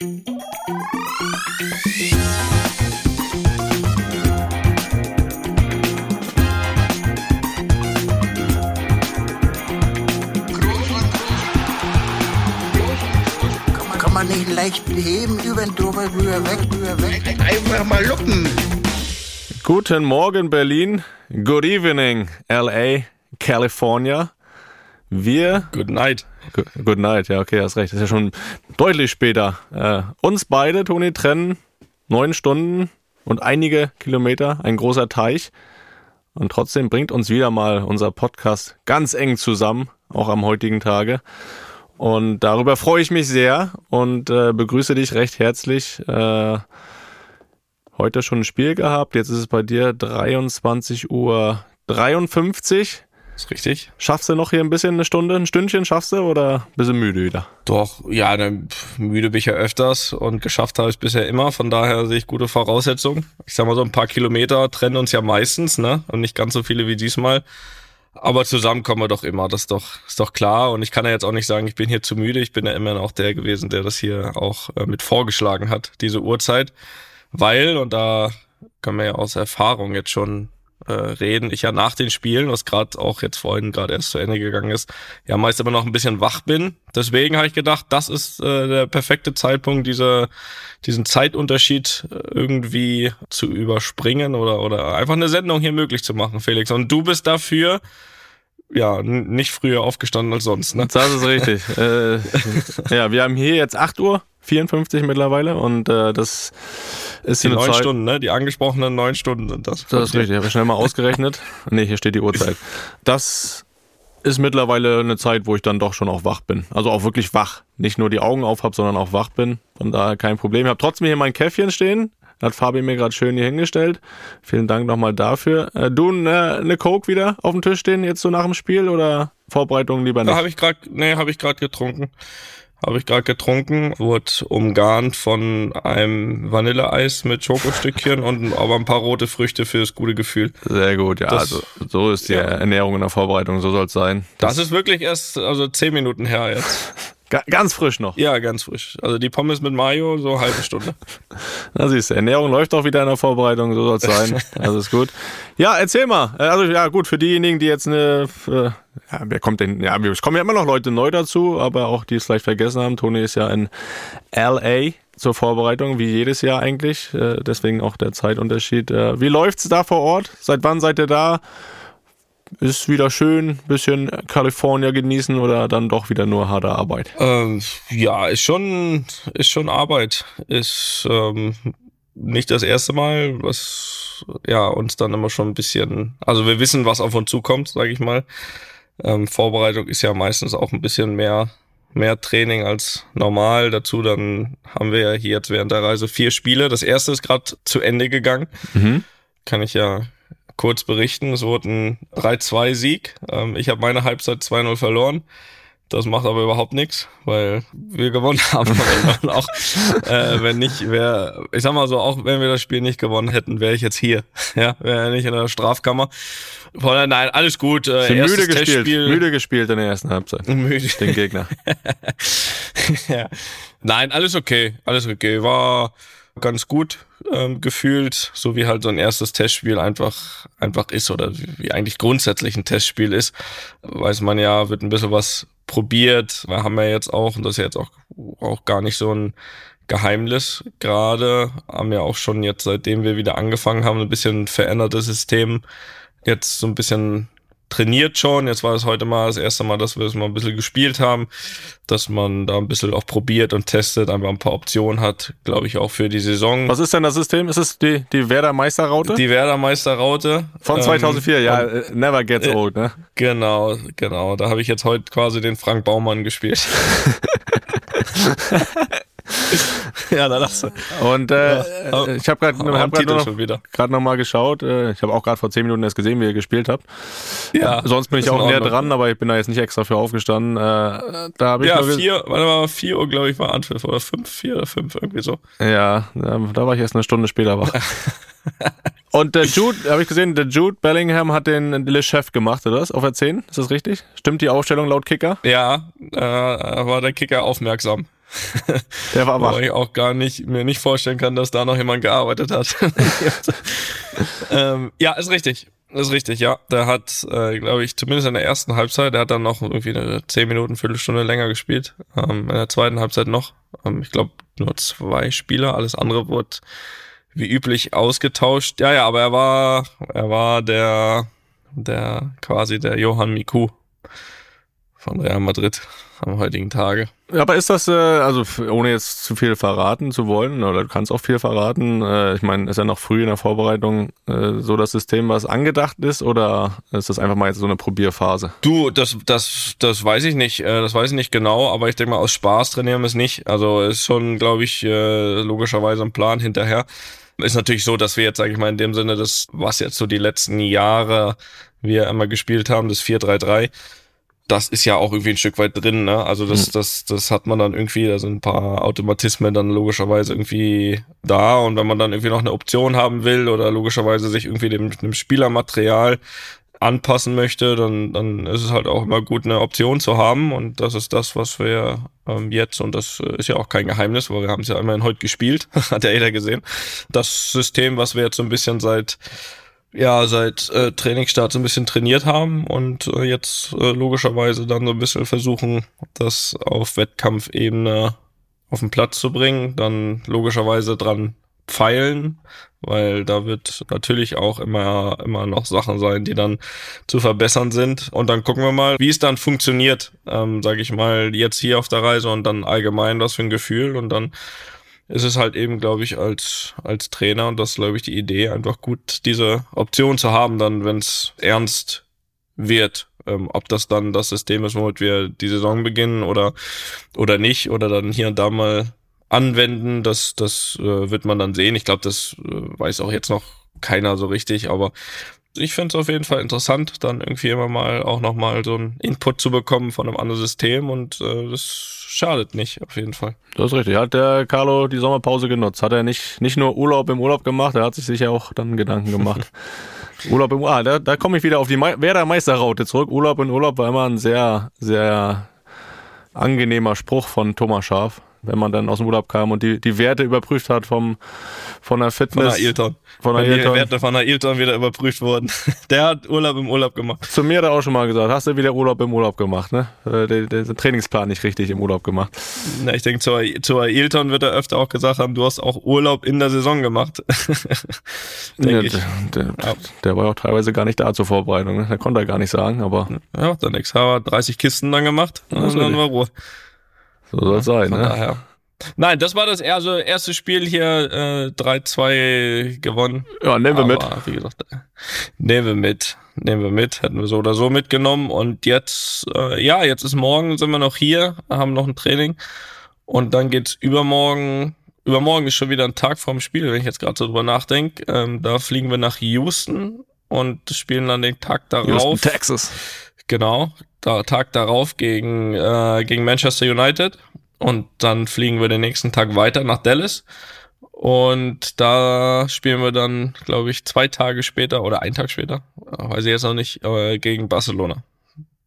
Kann man nicht leicht heben, über den drüber, rüber, weg, rüber, weg. Einfach mal luppen. Guten Morgen, Berlin. Good evening, LA, California. Wir. Good night. Good, night, ja, okay, hast recht. Das ist ja schon deutlich später. Äh, uns beide, Toni, trennen neun Stunden und einige Kilometer, ein großer Teich. Und trotzdem bringt uns wieder mal unser Podcast ganz eng zusammen, auch am heutigen Tage. Und darüber freue ich mich sehr und äh, begrüße dich recht herzlich. Äh, heute schon ein Spiel gehabt, jetzt ist es bei dir 23 Uhr 53. Ist richtig. Schaffst du noch hier ein bisschen eine Stunde, ein Stündchen schaffst du oder bist du müde wieder? Doch, ja, ne, müde bin ich ja öfters und geschafft habe ich bisher immer. Von daher sehe ich gute Voraussetzungen. Ich sag mal so ein paar Kilometer trennen uns ja meistens, ne? Und nicht ganz so viele wie diesmal. Aber zusammen kommen wir doch immer, das ist doch, ist doch klar. Und ich kann ja jetzt auch nicht sagen, ich bin hier zu müde. Ich bin ja immer auch der gewesen, der das hier auch äh, mit vorgeschlagen hat, diese Uhrzeit. Weil, und da können wir ja aus Erfahrung jetzt schon äh, reden, ich ja nach den Spielen, was gerade auch jetzt vorhin gerade erst zu Ende gegangen ist, ja meist immer noch ein bisschen wach bin. Deswegen habe ich gedacht, das ist äh, der perfekte Zeitpunkt, diese, diesen Zeitunterschied äh, irgendwie zu überspringen oder, oder einfach eine Sendung hier möglich zu machen, Felix. Und du bist dafür ja, nicht früher aufgestanden als sonst, ne? Das ist richtig. äh, ja, wir haben hier jetzt 8 Uhr 54 mittlerweile und äh, das ist die neun Stunden, ne? Die angesprochenen neun Stunden sind das. Das ist richtig, habe ich schnell mal ausgerechnet. nee, hier steht die Uhrzeit. Das ist mittlerweile eine Zeit, wo ich dann doch schon auch wach bin. Also auch wirklich wach. Nicht nur die Augen auf habe, sondern auch wach bin. Von daher kein Problem. Ich habe trotzdem hier mein Käffchen stehen. Hat Fabi mir gerade schön hier hingestellt. Vielen Dank nochmal dafür. Äh, du äh, eine Coke wieder auf dem Tisch stehen, jetzt so nach dem Spiel oder Vorbereitung lieber Da nicht? habe ich gerade, nee, habe ich gerade getrunken. Habe ich gerade getrunken, wurde umgarnt von einem Vanilleeis mit Schokostückchen und aber ein paar rote Früchte fürs gute Gefühl. Sehr gut, ja. Das- also so ist die ja. Ernährung in der Vorbereitung, so soll es sein. Das ist wirklich erst also zehn Minuten her jetzt. Ga ganz frisch noch. Ja, ganz frisch. Also die Pommes mit Mayo, so halbe Stunde. Na siehst du, Ernährung läuft auch wieder in der Vorbereitung, so soll es sein. Also ist gut. Ja, erzähl mal. Also ja, gut, für diejenigen, die jetzt eine, äh, ja, wer kommt denn, ja, es kommen ja immer noch Leute neu dazu, aber auch die es vielleicht vergessen haben. Toni ist ja in LA zur Vorbereitung, wie jedes Jahr eigentlich. Äh, deswegen auch der Zeitunterschied. Äh, wie läuft's da vor Ort? Seit wann seid ihr da? Ist wieder schön, bisschen California genießen oder dann doch wieder nur harte Arbeit? Ähm, ja, ist schon, ist schon Arbeit. Ist ähm, nicht das erste Mal, was ja uns dann immer schon ein bisschen, also wir wissen, was auf uns zukommt, sage ich mal. Ähm, Vorbereitung ist ja meistens auch ein bisschen mehr mehr Training als normal. Dazu dann haben wir ja hier jetzt während der Reise vier Spiele. Das erste ist gerade zu Ende gegangen. Mhm. Kann ich ja kurz berichten. Es wurde ein 3-2-Sieg. Ähm, ich habe meine Halbzeit 2-0 verloren. Das macht aber überhaupt nichts, weil wir gewonnen haben. Und auch äh, wenn nicht, wäre, ich sag mal so, auch wenn wir das Spiel nicht gewonnen hätten, wäre ich jetzt hier. Ja, wäre nicht in der Strafkammer. Von daher, nein, alles gut. Äh, müde gespielt, Testspiel. müde gespielt in der ersten Halbzeit. Müde. Den Gegner. ja. Nein, alles okay, alles okay. War ganz gut ähm, gefühlt, so wie halt so ein erstes Testspiel einfach einfach ist oder wie, eigentlich grundsätzlich ein Testspiel ist. Weiß man ja, wird ein bisschen was probiert. Wir haben ja jetzt auch, und das ist ja jetzt auch, auch gar nicht so ein Geheimnis gerade, haben ja auch schon jetzt, seitdem wir wieder angefangen haben, ein bisschen verändertes System jetzt so ein bisschen trainiert schon. Jetzt war es heute mal das erste Mal, dass wir es mal ein bisschen gespielt haben, dass man da ein bisschen auch probiert und testet, einfach ein paar Optionen hat, glaube ich, auch für die Saison. Was ist denn das System? Ist es die, die Werder Meisterraute? Die Werder Meisterraute. Von ähm, 2004, ja, und- äh, never gets äh, old, ne? Genau, genau. Da habe ich jetzt heute quasi den Frank Baumann gespielt. ja, da lachst du. Und äh, Ja, äh, ich habe gerade hab grad noch, grad noch mal geschaut. Äh, ich habe auch gerade vor zehn Minuten erst gesehen, wie ihr gespielt habt. Ja, Sonst bin ich auch näher dran, aber ich bin da jetzt nicht extra für aufgestanden. Äh, da habe ich Ja, vier, warte mal, vier Uhr, glaube ich, war Anpfiff. Oder fünf, vier oder fünf, irgendwie so. Ja, da da war ich erst eine Stunde später wach. Und der Jude, habe ich gesehen, der Jude Bellingham hat den Le Chef gemacht, oder das? Auf der 10? Ist das richtig? Stimmt die Aufstellung laut Kicker? Ja, äh, war der Kicker aufmerksam. Der war wach. Weil ich auch gar nicht, mir nicht vorstellen kann, dass da noch jemand gearbeitet hat. ähm, ja, ist richtig. Ist richtig, ja. Der hat, äh, glaube ich, zumindest in der ersten Halbzeit, der hat dann noch irgendwie eine zehn Minuten, Viertelstunde länger gespielt. Ähm, in der zweiten Halbzeit noch. Ähm, ich glaube, nur zwei Spieler, alles andere wurde wie üblich ausgetauscht. Ja, ja, aber er war, er war der, der quasi der Johann Miku von Real Madrid am heutigen Tage. Aber ist das, äh, also ohne jetzt zu viel verraten zu wollen, oder du kannst auch viel verraten, äh, ich meine, ist ja noch früh in der Vorbereitung äh, so das System, was angedacht ist, oder ist das einfach mal jetzt so eine Probierphase? Du, das, das, das weiß ich nicht, äh, das weiß ich nicht genau, aber ich denke mal, aus Spaß trainieren wir es nicht. Also ist schon, glaube ich, äh, logischerweise ein Plan hinterher. Ist natürlich so, dass wir jetzt, sage ich mal, in dem Sinne, das, was jetzt so die letzten Jahre wir immer gespielt haben, das 4-3-3, das ist ja auch irgendwie ein Stück weit drin, ne? Also das, mhm. das, das hat man dann irgendwie, da sind ein paar Automatismen dann logischerweise irgendwie da und wenn man dann irgendwie noch eine Option haben will oder logischerweise sich irgendwie dem, dem Spielermaterial anpassen möchte, dann, dann ist es halt auch immer gut, eine Option zu haben. Und das ist das, was wir ähm, jetzt, und das ist ja auch kein Geheimnis, weil wir haben es ja immerhin heute gespielt, hat ja jeder gesehen. Das System, was wir jetzt so ein bisschen seit ja seit äh, Trainingsstart so ein bisschen trainiert haben und äh, jetzt äh, logischerweise dann so ein bisschen versuchen, das auf Wettkampfebene auf den Platz zu bringen, dann logischerweise dran feilen, weil da wird natürlich auch immer immer noch Sachen sein, die dann zu verbessern sind. Und dann gucken wir mal, wie es dann funktioniert, ähm, sage ich mal jetzt hier auf der Reise und dann allgemein was für ein Gefühl und dann ist es halt eben, glaube ich, als, als Trainer, und das glaube ich, die Idee, einfach gut, diese Option zu haben, dann, wenn es ernst wird. Ähm, ob das dann das System ist, womit wir die Saison beginnen oder, oder nicht, oder dann hier und da mal anwenden, das, das äh, wird man dann sehen. Ich glaube, das äh, weiß auch jetzt noch keiner so richtig, aber ich finde es auf jeden Fall interessant, dann irgendwie immer mal auch nochmal so einen Input zu bekommen von einem anderen System und äh, das schadet nicht, auf jeden Fall. Das ist richtig. Hat der Carlo die Sommerpause genutzt? Hat er nicht, nicht nur Urlaub im Urlaub gemacht, er hat sich sicher auch dann Gedanken gemacht. Urlaub im Urlaub, ah, da, da komme ich wieder auf die Me Werder Meisterraute zurück. Urlaub im Urlaub war immer ein sehr, sehr angenehmer Spruch von Thomas Schaf wenn man dann aus dem Urlaub kam und die, die Werte überprüft hat vom, von der Fitness. Von der Ailton. Von der Ailton. Die Werte von der Ailton wieder überprüft wurden. Der hat Urlaub im Urlaub gemacht. Zu mir hat er auch schon mal gesagt, hast du wieder Urlaub im Urlaub gemacht, ne? Äh, der, der, der Trainingsplan nicht richtig im Urlaub gemacht. Na, ich denke, zur, zur Ailton wird er öfter auch gesagt haben, du hast auch Urlaub in der Saison gemacht. ja, ich. Der, ja. der, war auch teilweise gar nicht da zur Vorbereitung, ne? Der konnte er gar nicht sagen, aber. Ja, dann nix. Haben 30 Kisten dann gemacht und dann war Ruhe. So soll es sein, ne? Daher. Nein, das war das also erste Spiel hier, äh, 3-2 gewonnen. Ja, nehmen wir Aber, mit. Wie gesagt, nehmen wir mit. Nehmen wir mit. Hätten wir so oder so mitgenommen. Und jetzt, äh, ja, jetzt ist morgen, sind wir noch hier, haben noch ein Training. Und dann geht's übermorgen. Übermorgen ist schon wieder ein Tag vorm Spiel, wenn ich jetzt gerade so drüber nachdenke. Ähm, da fliegen wir nach Houston und spielen dann den Tag darauf. Houston, Texas. Genau, da, Tag darauf gegen, äh, gegen Manchester United. Und dann fliegen wir den nächsten Tag weiter nach Dallas. Und da spielen wir dann, glaube ich, zwei Tage später oder einen Tag später, weiß ich jetzt noch nicht, äh, gegen Barcelona.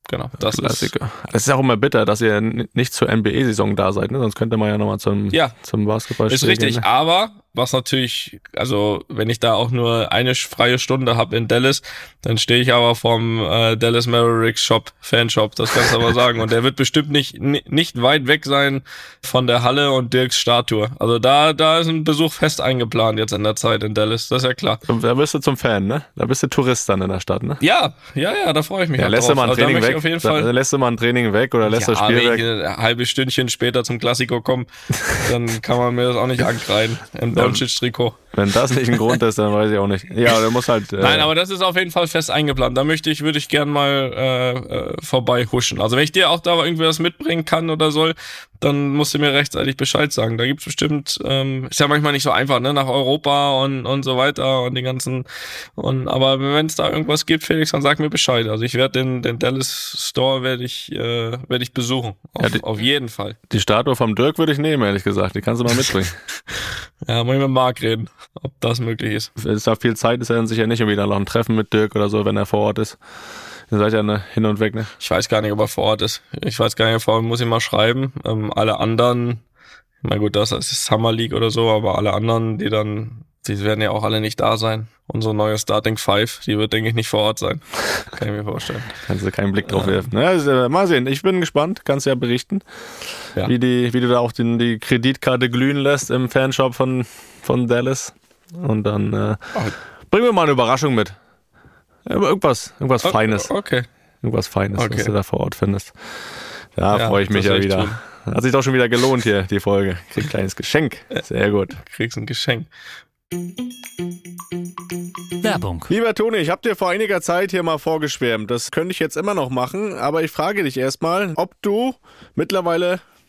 Genau, das Klassiker. ist. Es ist auch immer bitter, dass ihr nicht zur NBA-Saison da seid, ne? Sonst könnte man ja nochmal zum, ja, zum Basketball Ist richtig, gehen, ne? aber was natürlich, also wenn ich da auch nur eine freie Stunde habe in Dallas, dann stehe ich aber vom äh, Dallas Mavericks Shop, Fanshop, das kannst du aber sagen. Und der wird bestimmt nicht, nicht weit weg sein von der Halle und Dirks Statue. Also da, da ist ein Besuch fest eingeplant jetzt in der Zeit in Dallas, das ist ja klar. Da bist du zum Fan, ne? Da bist du Tourist dann in der Stadt, ne? Ja, ja, ja, da freue ich mich. Ja, lässt du mal ein also Training weg? Auf jeden Fall da, lässt du mal ein Training weg oder lässt ja, das Spiel weg? Ein halbes Stündchen später zum Klassiko kommen, dann kann man mir das auch nicht ankreiden. Doncic-Trikot. Wenn das nicht ein Grund ist, dann weiß ich auch nicht. Ja, der muss halt. Äh Nein, aber das ist auf jeden Fall fest eingeplant. Da möchte ich, würde ich gern mal äh, äh, vorbei huschen. Also wenn ich dir auch da irgendwie was mitbringen kann oder soll, dann musst du mir rechtzeitig Bescheid sagen. Da gibt's bestimmt, ähm, ist ja manchmal nicht so einfach, ne, nach Europa und, und so weiter und den ganzen. Und aber wenn es da irgendwas gibt, Felix, dann sag mir Bescheid. Also ich werde den, den Dallas Store werde ich, äh, werde ich besuchen. Auf, ja, die, auf jeden Fall. Die Statue vom Dirk würde ich nehmen, ehrlich gesagt. Die kannst du mal mitbringen. ja, muss ich mit Marc reden ob das möglich ist. Es ist ja viel Zeit, ist er dann sicher nicht irgendwie noch ein Treffen mit Dirk oder so, wenn er vor Ort ist. Ihr seid ja ne, hin und weg, ne? Ich weiß gar nicht, ob er vor Ort ist. Ich weiß gar nicht, vor muss ich mal schreiben. Ähm, alle anderen Na gut, das ist Summer League oder so, aber alle anderen, die dann, die werden ja auch alle nicht da sein. Unsere neue Starting Five, die wird, denke ich, nicht vor Ort sein. Kann ich mir vorstellen. Kannst du keinen Blick drauf werfen. Ja, also, mal sehen, ich bin gespannt, kannst ja berichten, ja. Wie, die, wie du da auch den, die Kreditkarte glühen lässt im Fanshop von, von Dallas. Und dann äh, oh. bringen wir mal eine Überraschung mit. Irgendwas, irgendwas oh, Feines. Okay. Irgendwas Feines, okay. was du da vor Ort findest. Da ja, freue ich mich ja wieder. Tun. Hat sich doch schon wieder gelohnt hier, die Folge. Krieg ein kleines Geschenk. Sehr gut. Kriegst ein Geschenk. Werbung. Lieber Toni, ich habe dir vor einiger Zeit hier mal vorgeschwärmt. Das könnte ich jetzt immer noch machen, aber ich frage dich erstmal, ob du mittlerweile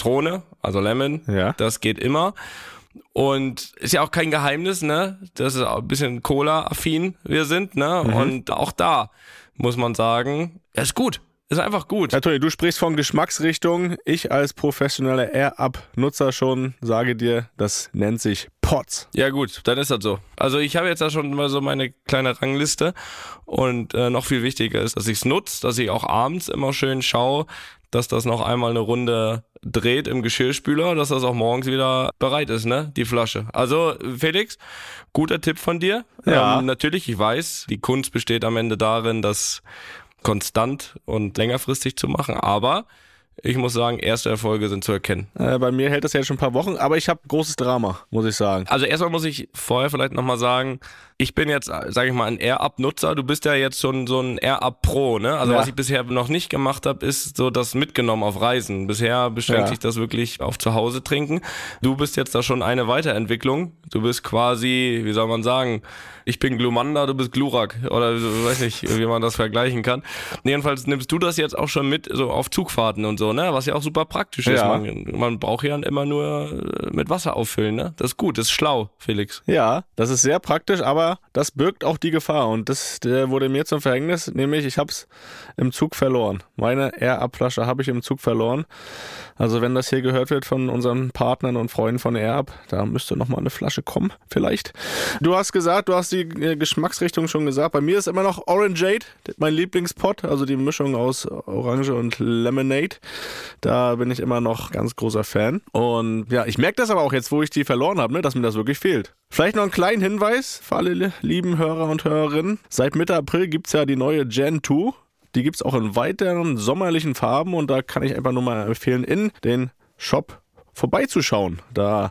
Zitrone, also Lemon. Ja. Das geht immer. Und ist ja auch kein Geheimnis, ne? Das ist auch ein bisschen Cola-affin wir sind, ne? Mhm. Und auch da muss man sagen, er ist gut. Ist einfach gut. Ja, Toni, du sprichst von Geschmacksrichtung. Ich als professioneller Air-Up-Nutzer schon sage dir, das nennt sich Pots. Ja gut, dann ist das so. Also ich habe jetzt da schon mal so meine kleine Rangliste und äh, noch viel wichtiger ist, dass ich es nutze, dass ich auch abends immer schön schaue, dass das noch einmal eine Runde dreht im Geschirrspüler, dass das auch morgens wieder bereit ist, ne? Die Flasche. Also, Felix, guter Tipp von dir. Ja. Ähm, natürlich, ich weiß, die Kunst besteht am Ende darin, das konstant und längerfristig zu machen, aber ich muss sagen, erste Erfolge sind zu erkennen. Äh, bei mir hält das ja schon ein paar Wochen, aber ich habe großes Drama, muss ich sagen. Also erstmal muss ich vorher vielleicht nochmal sagen, ich bin jetzt, sage ich mal, ein Air-Up-Nutzer. Du bist ja jetzt schon so ein Air-Up-Pro, ne? Also ja. was ich bisher noch nicht gemacht habe, ist so das mitgenommen auf Reisen. Bisher beschränkt ja. sich das wirklich auf zu Hause trinken. Du bist jetzt da schon eine Weiterentwicklung. Du bist quasi, wie soll man sagen, ich bin Glumanda, du bist Glurak. Oder weiß nicht, wie man das vergleichen kann. Jedenfalls nimmst du das jetzt auch schon mit, so auf Zugfahrten und so, ne? Was ja auch super praktisch ist. Man, man braucht ja immer nur äh, mit Wasser auffüllen, ne? Das ist gut, das ist schlau, Felix. Ja, das ist sehr praktisch, aber das birgt auch die Gefahr und das wurde mir zum Verhängnis, nämlich ich habe es im Zug verloren. Meine Air-Up-Flasche habe ich im Zug verloren. Also wenn das hier gehört wird von unseren Partnern und Freunden von Air-Up, da müsste noch mal eine Flasche kommen, vielleicht. Du hast gesagt, du hast die äh, Geschmacksrichtung schon gesagt. Bei mir ist immer noch Orangeade, mein Lieblingspot, also die Mischung aus Orange und Lemonade. Da bin ich immer noch ganz großer Fan. Und ja, ich merke das aber auch jetzt, wo ich die verloren habe, ne, dass mir das wirklich fehlt. Vielleicht noch einen kleinen Hinweis für alle lieben Hörer und Hörerinnen. Seit Mitte April gibt es ja die neue Gen 2. Die gibt es auch in weiteren sommerlichen Farben und da kann ich einfach nur mal empfehlen, in den Shop vorbeizuschauen. Da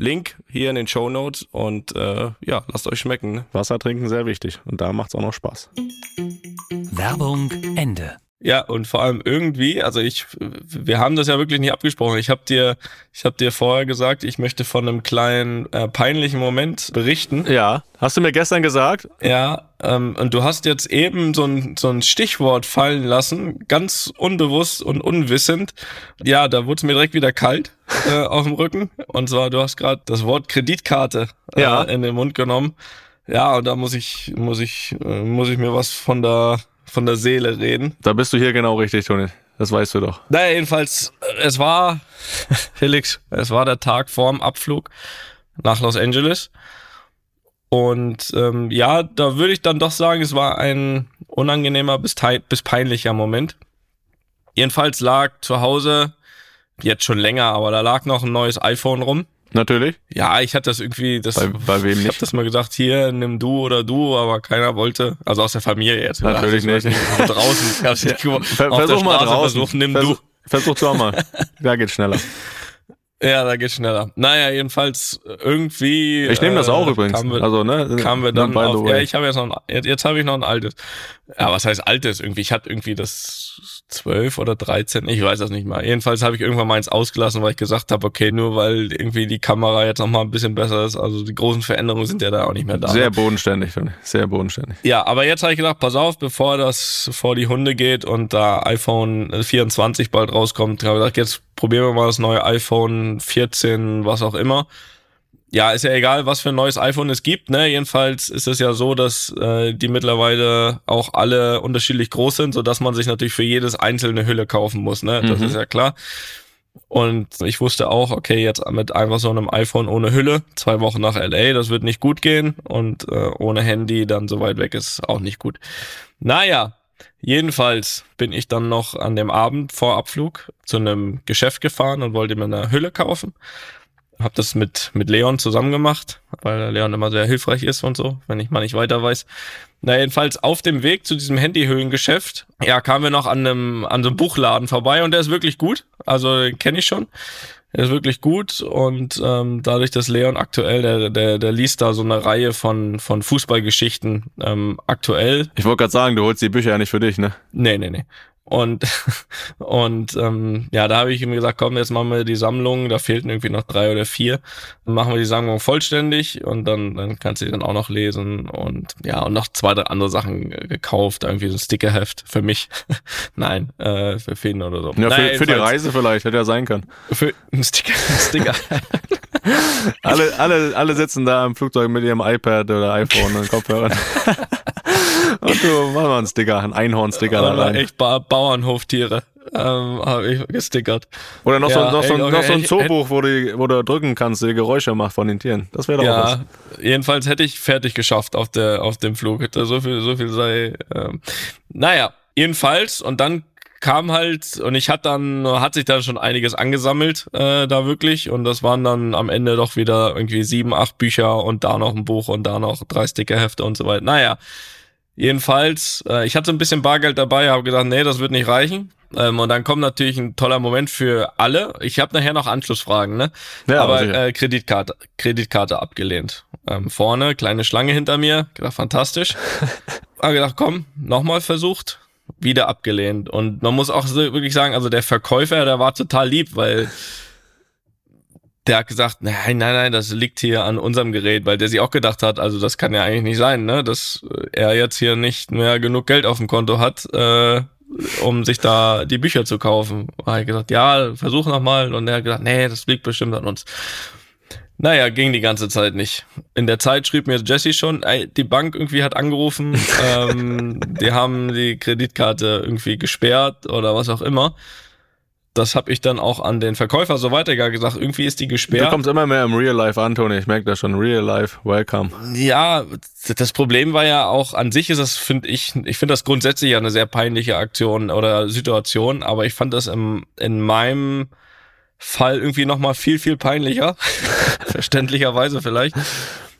Link hier in den Show Notes und äh, ja, lasst euch schmecken. Ne? Wasser trinken sehr wichtig und da macht's auch noch Spaß. Werbung Ende. Ja, und vor allem irgendwie, also ich, wir haben das ja wirklich nicht abgesprochen. Ich habe dir, ich habe dir vorher gesagt, ich möchte von einem kleinen äh, peinlichen Moment berichten. Ja, hast du mir gestern gesagt? Ja, ähm, und du hast jetzt eben so ein, so ein Stichwort fallen lassen, ganz unbewusst und unwissend. Ja, da wurde es mir direkt wieder kalt äh, auf dem Rücken. Und zwar, du hast gerade das Wort Kreditkarte äh, ja. in den Mund genommen. Ja, und da muss ich, muss ich, äh, muss ich mir was von der von der Seele reden. Da bist du hier genau richtig, Toni. Das weißt du doch. Naja, jedenfalls, es war, Felix, es war der Tag vorm Abflug nach Los Angeles. Und ähm, ja, da würde ich dann doch sagen, es war ein unangenehmer bis, bis peinlicher Moment. Jedenfalls lag zu Hause, jetzt schon länger, aber da lag noch ein neues iPhone rum. Natürlich. Ja, ich hatte das irgendwie, das, bei, bei wem ich habe das mal gesagt, hier, nimm du oder du, aber keiner wollte, also aus der Familie jetzt. Natürlich also, nicht. draußen, ja. Ver versuch mal draußen. Versuch, nimm versuch, du. Versuch du auch mal. da geht's schneller. Ja, da geht's schneller. Naja, jedenfalls irgendwie. Ich nehme das auch äh, übrigens. Wir, also, ne, kamen wir dann auf, ja, ich habe jetzt noch ein, jetzt, jetzt habe ich noch ein altes. Ja, was heißt altes irgendwie? Ich hatte irgendwie das zwölf oder dreizehn, ich weiß das nicht mal. Jedenfalls habe ich irgendwann meins ausgelassen, weil ich gesagt habe, okay, nur weil irgendwie die Kamera jetzt noch mal ein bisschen besser ist, also die großen Veränderungen sind ja da auch nicht mehr da. Sehr ne? bodenständig, finde ich. Sehr bodenständig. Ja, aber jetzt habe ich gedacht, pass auf, bevor das vor die Hunde geht und da iPhone 24 bald rauskommt, habe ich gedacht, jetzt probieren wir mal das neue iPhone 14, was auch immer. Ja, ist ja egal, was für ein neues iPhone es gibt. Ne? Jedenfalls ist es ja so, dass äh, die mittlerweile auch alle unterschiedlich groß sind, so dass man sich natürlich für jedes einzelne Hülle kaufen muss. Ne? Das mhm. ist ja klar. Und ich wusste auch, okay, jetzt mit einfach so einem iPhone ohne Hülle, zwei Wochen nach LA, das wird nicht gut gehen. Und äh, ohne Handy dann so weit weg ist auch nicht gut. Naja, Jedenfalls bin ich dann noch an dem Abend vor Abflug zu einem Geschäft gefahren und wollte mir eine Hülle kaufen. Hab das mit, mit Leon zusammen gemacht, weil Leon immer sehr hilfreich ist und so, wenn ich mal nicht weiter weiß. Na, jedenfalls auf dem Weg zu diesem Handyhöhlengeschäft, ja, kamen wir noch an einem, an so einem Buchladen vorbei und der ist wirklich gut. Also, den kenne ich schon. Er ist wirklich gut und ähm, dadurch, dass Leon aktuell, der, der, der liest da so eine Reihe von, von Fußballgeschichten ähm, aktuell. Ich wollte gerade sagen, du holst die Bücher ja nicht für dich, ne? Nee, nee, nee. Und, und ähm, ja, da habe ich ihm gesagt, komm, jetzt machen wir die Sammlung, da fehlten irgendwie noch drei oder vier. Dann machen wir die Sammlung vollständig und dann, dann kannst du die dann auch noch lesen. Und ja, und noch zwei, drei andere Sachen gekauft, irgendwie so ein Stickerheft für mich. Nein, äh, für Finn oder so. Ja, naja, für, für die Reise vielleicht, hätte ja sein können. Für ein Sticker. Ein Sticker. alle, alle, alle sitzen da im Flugzeug mit ihrem iPad oder iPhone und Kopfhörern. Und du mach mal einen Sticker, einen Einhorn-Sticker da rein. Echt ba Bauernhoftiere. Ähm, habe ich gestickert. Oder noch, ja, so, noch, ey, so, okay, noch so ein Zoobuch, wo du, wo du drücken kannst, die Geräusche macht von den Tieren. Das wäre doch ja, was. Jedenfalls hätte ich fertig geschafft auf der auf dem Flug. So viel, so viel sei. Ähm, naja, jedenfalls und dann kam halt und ich hat dann hat sich dann schon einiges angesammelt äh, da wirklich und das waren dann am Ende doch wieder irgendwie sieben acht Bücher und da noch ein Buch und da noch drei Stickerhefte und so weiter. Naja, Jedenfalls, äh, ich hatte ein bisschen Bargeld dabei, habe gesagt, nee, das wird nicht reichen. Ähm, und dann kommt natürlich ein toller Moment für alle. Ich habe nachher noch Anschlussfragen, ne? Ja, Aber äh, Kreditkarte, Kreditkarte abgelehnt. Ähm, vorne, kleine Schlange hinter mir, gedacht, fantastisch. habe gedacht, komm, nochmal versucht, wieder abgelehnt. Und man muss auch wirklich sagen, also der Verkäufer, der war total lieb, weil der hat gesagt, nein, nein, nein, das liegt hier an unserem Gerät, weil der sich auch gedacht hat, also das kann ja eigentlich nicht sein, ne, dass er jetzt hier nicht mehr genug Geld auf dem Konto hat, äh, um sich da die Bücher zu kaufen. Da habe ich gesagt, ja, versuch nochmal. Und er hat gesagt, nee, das liegt bestimmt an uns. Naja, ging die ganze Zeit nicht. In der Zeit schrieb mir Jesse schon, ey, die Bank irgendwie hat angerufen, ähm, die haben die Kreditkarte irgendwie gesperrt oder was auch immer das habe ich dann auch an den Verkäufer so weitergegangen gesagt. Irgendwie ist die gesperrt. Du kommst immer mehr im Real Life an, Toni. Ich merke das schon. Real Life, welcome. Ja, das Problem war ja auch, an sich ist das, finde ich, ich finde das grundsätzlich ja eine sehr peinliche Aktion oder Situation, aber ich fand das im, in meinem Fall irgendwie nochmal viel, viel peinlicher. Verständlicherweise vielleicht.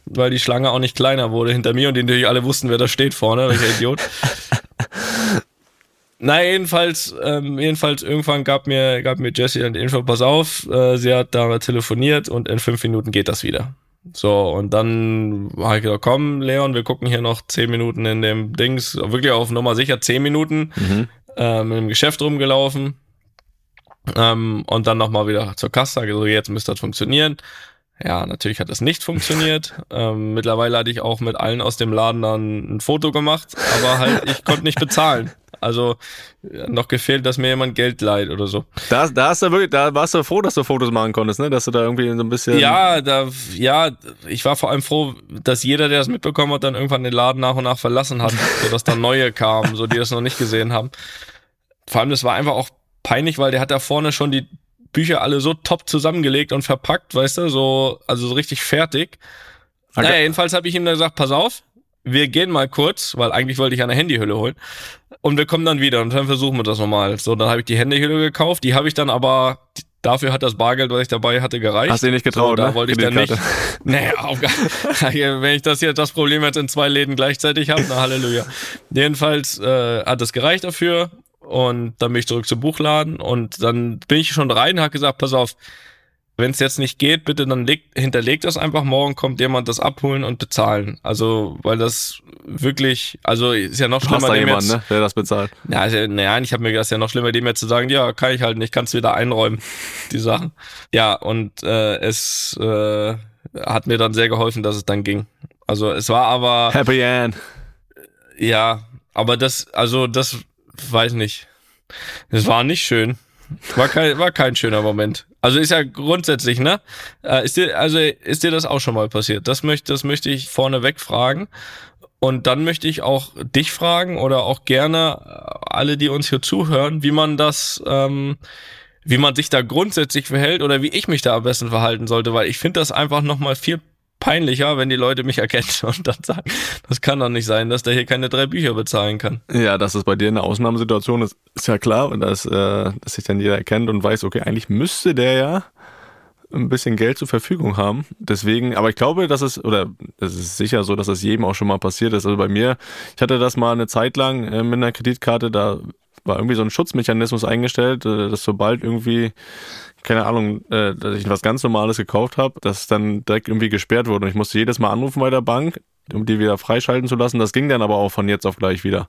Weil die Schlange auch nicht kleiner wurde hinter mir und die natürlich alle wussten, wer da steht vorne, welcher Idiot. Na, jedenfalls, ähm, jedenfalls irgendwann gab mir, gab mir Jessie dann die Info, pass auf, äh, sie hat da telefoniert und in fünf Minuten geht das wieder. So, und dann habe ich gedacht, komm, Leon, wir gucken hier noch zehn Minuten in dem Dings, wirklich auf Nummer sicher zehn Minuten. Mhm. äh, mit dem Geschäft rumgelaufen ähm, und dann nochmal wieder zur Kasse, also jetzt müsste das funktionieren. Ja, natürlich hat das nicht funktioniert. Ähm, mittlerweile hatte ich auch mit allen aus dem Laden dann ein Foto gemacht, aber halt, ich konnte nicht bezahlen. Also noch gefehlt, dass mir jemand Geld leiht oder so. Da, da hast du wirklich, da warst du froh, dass du Fotos machen konntest, ne? Dass du da irgendwie so ein bisschen. Ja, da, ja, ich war vor allem froh, dass jeder, der das mitbekommen hat, dann irgendwann den Laden nach und nach verlassen hat, sodass dann neue kamen, so die das noch nicht gesehen haben. Vor allem, das war einfach auch peinlich, weil der hat da vorne schon die Bücher alle so top zusammengelegt und verpackt, weißt du, so, also so richtig fertig. Okay. Naja, jedenfalls habe ich ihm dann gesagt, pass auf, wir gehen mal kurz, weil eigentlich wollte ich eine Handyhülle holen. Und wir kommen dann wieder und dann versuchen wir das nochmal. So, dann habe ich die Handyhülle gekauft, die habe ich dann aber, dafür hat das Bargeld, was ich dabei hatte, gereicht. Hast du nicht getraut, so, da ne? wollte ich dann nicht. Nee, auf, wenn ich das hier, das Problem jetzt in zwei Läden gleichzeitig habe, na Halleluja. Jedenfalls äh, hat es gereicht dafür und dann bin ich zurück zum Buchladen und dann bin ich schon rein und habe gesagt, pass auf, wenn es jetzt nicht geht, bitte dann leg, hinterlegt das einfach, morgen kommt jemand das abholen und bezahlen. Also, weil das wirklich, also ist ja noch schlimmer, dem jemand, jetzt, ne, der das bezahlt. Ja, also, naja, ich habe mir das ja noch schlimmer, dem jetzt zu sagen, ja, kann ich halt nicht, kannst wieder einräumen, die Sachen. Ja, und äh, es äh, hat mir dann sehr geholfen, dass es dann ging. Also es war aber. Happy Ann. Ja, aber das, also das weiß nicht. Es war nicht schön. War kein, war kein schöner Moment. Also ist ja grundsätzlich, ne? Äh, ist dir, also ist dir das auch schon mal passiert? Das möchte, das möchte ich vorneweg fragen. Und dann möchte ich auch dich fragen oder auch gerne alle, die uns hier zuhören, wie man das, ähm, wie man sich da grundsätzlich verhält oder wie ich mich da am besten verhalten sollte, weil ich finde das einfach nochmal viel peinlicher, wenn die Leute mich erkennen und dann sagen, das kann doch nicht sein, dass der hier keine drei Bücher bezahlen kann. Ja, dass es bei dir eine Ausnahmesituation ist, ist ja klar und dass, äh, dass sich dann jeder erkennt und weiß, okay, eigentlich müsste der ja ein bisschen Geld zur Verfügung haben. Deswegen, aber ich glaube, dass es, oder es ist sicher so, dass es jedem auch schon mal passiert ist. Also bei mir, ich hatte das mal eine Zeit lang äh, mit einer Kreditkarte, da war irgendwie so ein Schutzmechanismus eingestellt, äh, dass sobald irgendwie keine Ahnung, äh, dass ich was ganz Normales gekauft habe, das dann direkt irgendwie gesperrt wurde. Und ich musste jedes Mal anrufen bei der Bank, um die wieder freischalten zu lassen. Das ging dann aber auch von jetzt auf gleich wieder,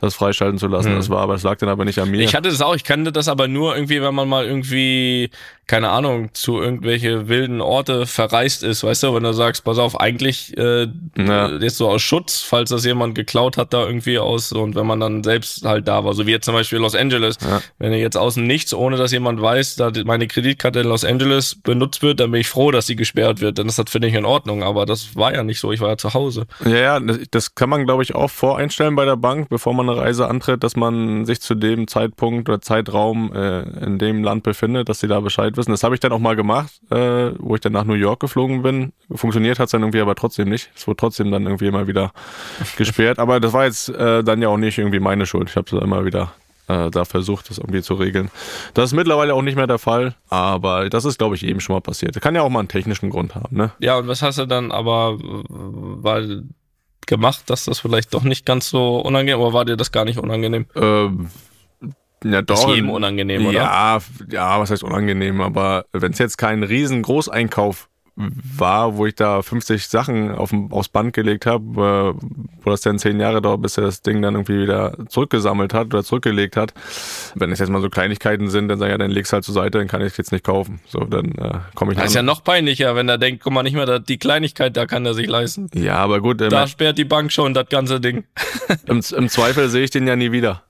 das freischalten zu lassen. Hm. Das war aber, das lag dann aber nicht an mir. Ich hatte das auch, ich kannte das aber nur irgendwie, wenn man mal irgendwie, keine Ahnung, zu irgendwelche wilden Orte verreist ist, weißt du, wenn du sagst, pass auf, eigentlich äh, ja. jetzt so aus Schutz, falls das jemand geklaut hat, da irgendwie aus und wenn man dann selbst halt da war, so wie jetzt zum Beispiel Los Angeles, ja. wenn ihr jetzt außen nichts, ohne dass jemand weiß, da meine Kreditkarte in Los Angeles benutzt wird, dann bin ich froh, dass sie gesperrt wird, ist das finde ich in Ordnung, aber das war ja nicht so, ich war ja zu Hause. Hause. Ja, ja, das kann man, glaube ich, auch voreinstellen bei der Bank, bevor man eine Reise antritt, dass man sich zu dem Zeitpunkt oder Zeitraum äh, in dem Land befindet, dass sie da Bescheid wissen. Das habe ich dann auch mal gemacht, äh, wo ich dann nach New York geflogen bin. Funktioniert hat es dann irgendwie aber trotzdem nicht. Es wurde trotzdem dann irgendwie immer wieder gesperrt. Aber das war jetzt äh, dann ja auch nicht irgendwie meine Schuld. Ich habe es immer wieder äh, da versucht, das irgendwie zu regeln. Das ist mittlerweile auch nicht mehr der Fall, aber das ist, glaube ich, eben schon mal passiert. Kann ja auch mal einen technischen Grund haben, ne? Ja, und was hast du dann aber weil gemacht, dass das vielleicht doch nicht ganz so unangenehm, oder war dir das gar nicht unangenehm? Ähm, ja, doch. Ist jedem unangenehm, oder? Ja, ja, was heißt unangenehm, aber wenn es jetzt kein riesen Großeinkauf war, wo ich da 50 Sachen auf, aufs Band gelegt habe, äh, wo das dann zehn Jahre dauert, bis er das Ding dann irgendwie wieder zurückgesammelt hat oder zurückgelegt hat. Wenn es jetzt mal so Kleinigkeiten sind, dann sag ich ja, dann leg's halt zur Seite, dann kann ich es jetzt nicht kaufen. So, dann äh, komme ich Das ist ja noch peinlicher, wenn er denkt, guck mal, nicht mehr die Kleinigkeit, da kann er sich leisten. Ja, aber gut. Ähm, da sperrt die Bank schon das ganze Ding. Im, im Zweifel sehe ich den ja nie wieder.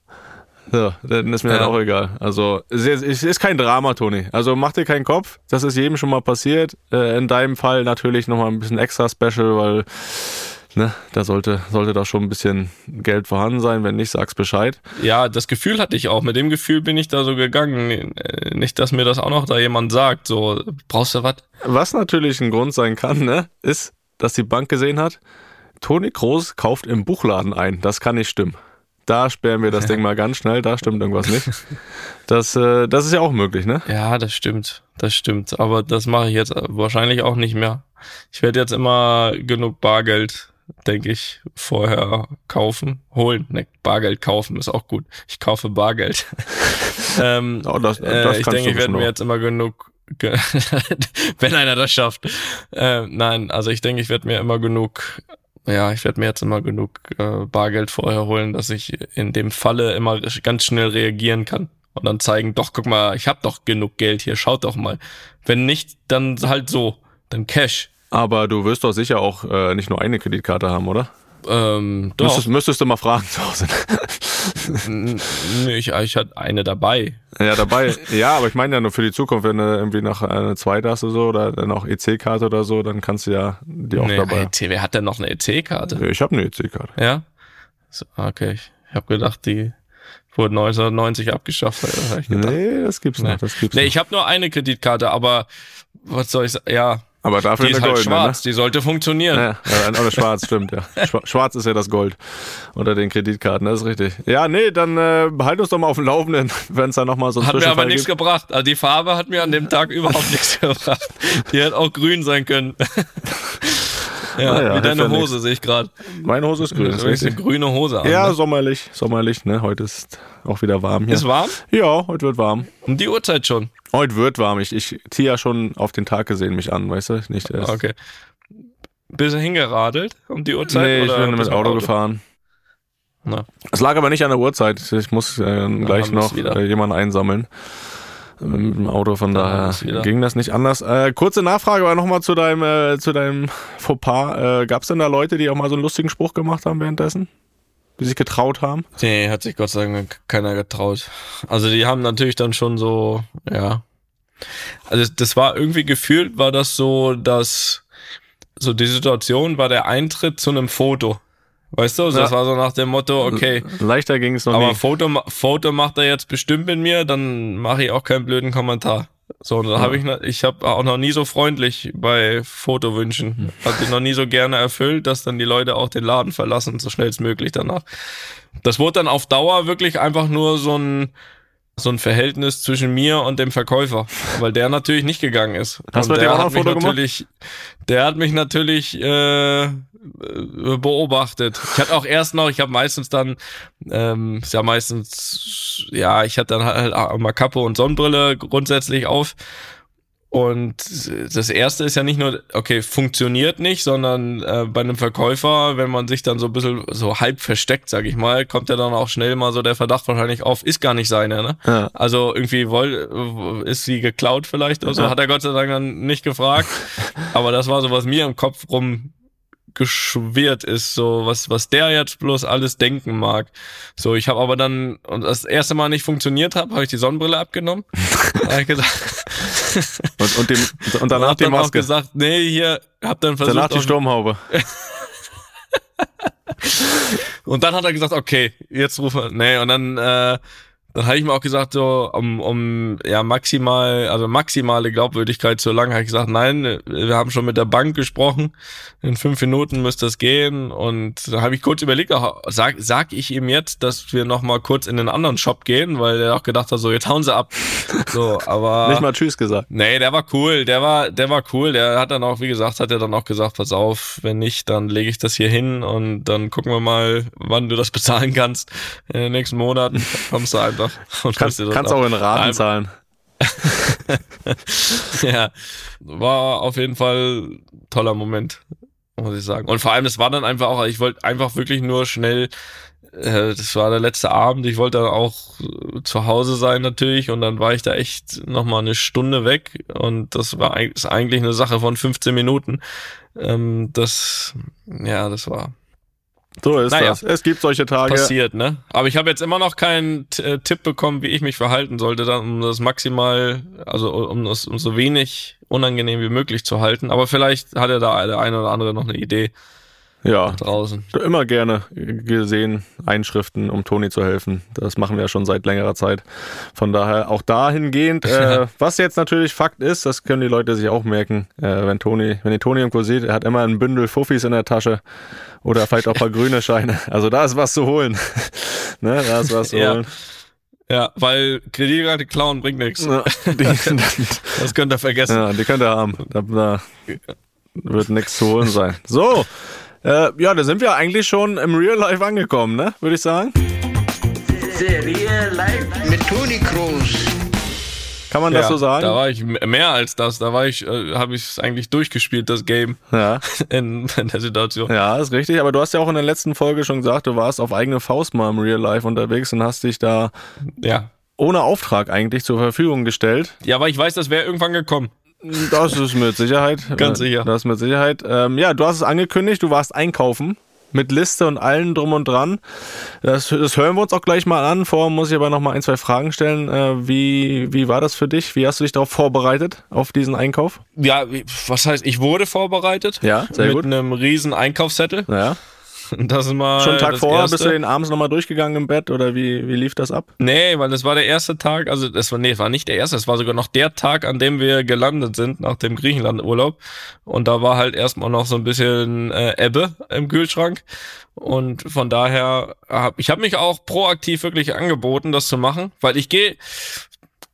So, dann ist mir ja. dann auch egal. Also, es ist, es ist kein Drama, Toni. Also, mach dir keinen Kopf. Das ist jedem schon mal passiert. Äh, in deinem Fall natürlich nochmal ein bisschen extra special, weil, ne, da sollte, sollte da schon ein bisschen Geld vorhanden sein. Wenn nicht, sag's Bescheid. Ja, das Gefühl hatte ich auch. Mit dem Gefühl bin ich da so gegangen. Nicht, dass mir das auch noch da jemand sagt. So, brauchst du was? Was natürlich ein Grund sein kann, ne, ist, dass die Bank gesehen hat, Toni Groß kauft im Buchladen ein. Das kann nicht stimmen da sperren wir das Ding mal ganz schnell, da stimmt irgendwas nicht. Das, äh, das ist ja auch möglich, ne? Ja, das stimmt, das stimmt. Aber das mache ich jetzt wahrscheinlich auch nicht mehr. Ich werde jetzt immer genug Bargeld, denke ich, vorher kaufen, holen. Ne, Bargeld kaufen ist auch gut. Ich kaufe Bargeld. ähm, oh, das, das äh, ich denke, ich werde mir jetzt immer genug wenn einer das schafft. Äh, nein, also ich denke, ich werde mir immer genug ja, ich werde mir jetzt immer genug äh, Bargeld vorher holen, dass ich in dem Falle immer ganz schnell reagieren kann und dann zeigen, doch, guck mal, ich habe doch genug Geld hier, schaut doch mal. Wenn nicht, dann halt so, dann Cash. Aber du wirst doch sicher auch äh, nicht nur eine Kreditkarte haben, oder? Ähm, doch. Müsstest, müsstest du mal fragen zu Hause. Nö, ich, ich hatte eine dabei. Ja, dabei. Ja, aber ich meine ja nur für die Zukunft, wenn du irgendwie noch eine zweite hast oder so, oder dann auch EC-Karte oder so, dann kannst du ja die auch nee, dabei. EC, wer hat denn noch eine EC-Karte? Ich habe eine EC-Karte. Ja? So, okay, ich habe gedacht, die wurde 1990 abgeschafft. Gedacht. Nee, das gibt's Nee. noch. Das gibt's Nee, noch. ich habe nur eine Kreditkarte, aber was soll ich sagen? Ja, Aber dafür die ist eine halt goldene, schwarz, die sollte funktionieren. ne? Ja, ja, oder schwarz, stimmt, ja. Schwa- Schwarz ist ja das Gold unter den Kreditkarten, das ist richtig. Ja, nee, dann äh, halt uns doch mal auf dem Laufenden, wenn es da nochmal so einen Hat mir aber nichts gebracht. Also die Farbe hat mir an dem Tag überhaupt nichts gebracht. Die hätte auch grün sein können. Ja, ja, wie deine Hose nix. sehe ich gerade. Meine Hose ist grün, Du ist eine grüne Hose an. Ja, ne? sommerlich, sommerlich, ne? Heute ist auch wieder warm hier. Ist warm? Ja, heute wird warm. Um die Uhrzeit schon. Heute wird warm. Ich, ich ziehe ja schon auf den Tag gesehen mich an, weißt du? Nicht erst. Okay. Bist du hingeradelt um die Uhrzeit? Nee, ich bin mit du Auto gefahren. Es lag aber nicht an der Uhrzeit. Ich muss äh, gleich noch äh, jemanden einsammeln. Mit dem Auto, von Da daher wieder. ging das nicht anders. Äh, kurze Nachfrage aber nochmal zu deinem, äh, zu deinem Fauxpas. Äh, Gab es denn da Leute, die auch mal so einen lustigen Spruch gemacht haben währenddessen? Die sich getraut haben? Nee, hat sich Gott sei Dank keiner getraut. Also die haben natürlich dann schon so, ja. Also das war irgendwie gefühlt, war das so, dass so die Situation war der Eintritt zu einem Foto. Weißt du, also das Ja. war so nach dem Motto, okay, Leichter ging es noch aber nie. Foto, Foto macht er jetzt bestimmt mit mir, dann mache ich auch keinen blöden Kommentar. So, da habe ich, noch- ich habe auch noch nie so freundlich bei Fotowünschen, hat ich noch nie so gerne erfüllt, dass dann die Leute auch den Laden verlassen, so schnellstmöglich danach. Das wurde dann auf Dauer wirklich einfach nur so ein so ein Verhältnis zwischen mir und dem Verkäufer, weil der natürlich nicht gegangen ist. Hast du der hat mich natürlich, der hat mich natürlich äh, beobachtet. Ich hatte auch erst noch, ich habe meistens dann, ähm, ist ja meistens, ja, ich hatte dann halt auch mal Kappe und Sonnenbrille grundsätzlich auf. Und das erste ist ja nicht nur, okay, funktioniert nicht, sondern äh, bei einem Verkäufer, wenn man sich dann so ein bisschen so halb versteckt, sag ich mal, kommt ja dann auch schnell mal so der Verdacht wahrscheinlich auf, ist gar nicht seine, ne? Ja. Also irgendwie woll, ist sie geklaut vielleicht oder so, Ja. hat er Gott sei Dank dann nicht gefragt. Aber das war so, was mir im Kopf rum geschwirrt ist, so was, was der jetzt bloß alles denken mag. So, ich habe aber dann, und das erste Mal nicht funktioniert habe, habe ich die Sonnenbrille abgenommen. Da hab ich gesagt, Und, und, dem, und danach hab die dann auch Maske. gesagt, nee, hier, hab dann versucht, Danach die Sturmhaube. Und dann hat er gesagt, okay, jetzt rufen wir, nee, und dann, äh, dann habe ich mir auch gesagt, so, um, um ja maximal, also maximale Glaubwürdigkeit zu lang, habe ich gesagt, nein, wir haben schon mit der Bank gesprochen, in fünf Minuten müsste es gehen. Und da habe ich kurz überlegt, sag, sag ich ihm jetzt, dass wir noch mal kurz in den anderen Shop gehen, weil er auch gedacht hat, so, jetzt hauen sie ab. So, aber. Nicht mal Tschüss gesagt. Nee, der war cool, der war, der war cool. Der hat dann auch, wie gesagt, hat er dann auch gesagt, pass auf, wenn nicht, dann lege ich das hier hin und dann gucken wir mal, wann du das bezahlen kannst. In den nächsten Monaten kommst du einfach. Und Kannst, das kannst auch in Raten zahlen. ja, war auf jeden Fall ein toller Moment, muss ich sagen. Und vor allem, das war dann einfach auch, ich wollte einfach wirklich nur schnell, äh, das war der letzte Abend, ich wollte dann auch äh, zu Hause sein natürlich und dann war ich da echt nochmal eine Stunde weg und das war ist eigentlich eine Sache von 15 Minuten. Ähm, das, ja, das war So ist Naja. das. Es gibt solche Tage. passiert, ne? Aber ich habe jetzt immer noch keinen T- äh, Tipp bekommen, wie ich mich verhalten sollte, dann, um das maximal, also um das um so wenig unangenehm wie möglich zu halten. Aber vielleicht hat er da der eine oder andere noch eine Idee Ja, draußen. immer gerne gesehen, Einschriften, um Toni zu helfen. Das machen wir ja schon seit längerer Zeit. Von daher auch dahingehend, äh, was jetzt natürlich Fakt ist, das können die Leute sich auch merken, äh, wenn Toni, wenn ihr Toni irgendwo seht, er hat immer ein Bündel Fuffis in der Tasche oder vielleicht auch ein paar grüne Scheine. Also da ist was zu holen. ne, da ist was zu Ja. holen. Ja, weil Kreditkarte klauen bringt nichts. Ja, Das könnt ihr vergessen. ja, die könnt ihr haben. Da, da wird nichts zu holen sein. So. Äh, ja, da sind wir eigentlich schon im Real Life angekommen, ne? Würde ich sagen. The real life mit Toni Kroos. Kann man das Ja, so sagen? Da war ich mehr als das. Da war ich, äh, habe ich es eigentlich durchgespielt, das Game ja. in, in der Situation. ja, ist richtig. Aber du hast ja auch in der letzten Folge schon gesagt, du warst auf eigene Faust mal im Real Life unterwegs und hast dich da Ja. ohne Auftrag eigentlich zur Verfügung gestellt. Ja, aber ich weiß, das wäre irgendwann gekommen. Das ist mit Sicherheit. Ganz äh, sicher. Das ist mit Sicherheit. Ähm, ja, du hast es angekündigt, du warst einkaufen. Mit Liste und allem drum und dran. Das, das hören wir uns auch gleich mal an. Vorher muss ich aber noch mal ein, zwei Fragen stellen. Äh, wie, wie war das für dich? Wie hast du dich darauf vorbereitet, auf diesen Einkauf? Ja, was heißt, ich wurde vorbereitet. Ja, sehr mit gut. einem riesen Einkaufszettel. Naja. Das ist mal Schon einen Tag vorher Erste. bist du den abends nochmal durchgegangen im Bett oder wie, wie lief das ab? Nee, weil das war der erste Tag, also das war, nee, es war nicht der erste, es war sogar noch der Tag, an dem wir gelandet sind nach dem Griechenland-Urlaub. Und da war halt erstmal noch so ein bisschen äh, Ebbe im Kühlschrank. Und von daher, hab, ich habe mich auch proaktiv wirklich angeboten, das zu machen, weil ich gehe,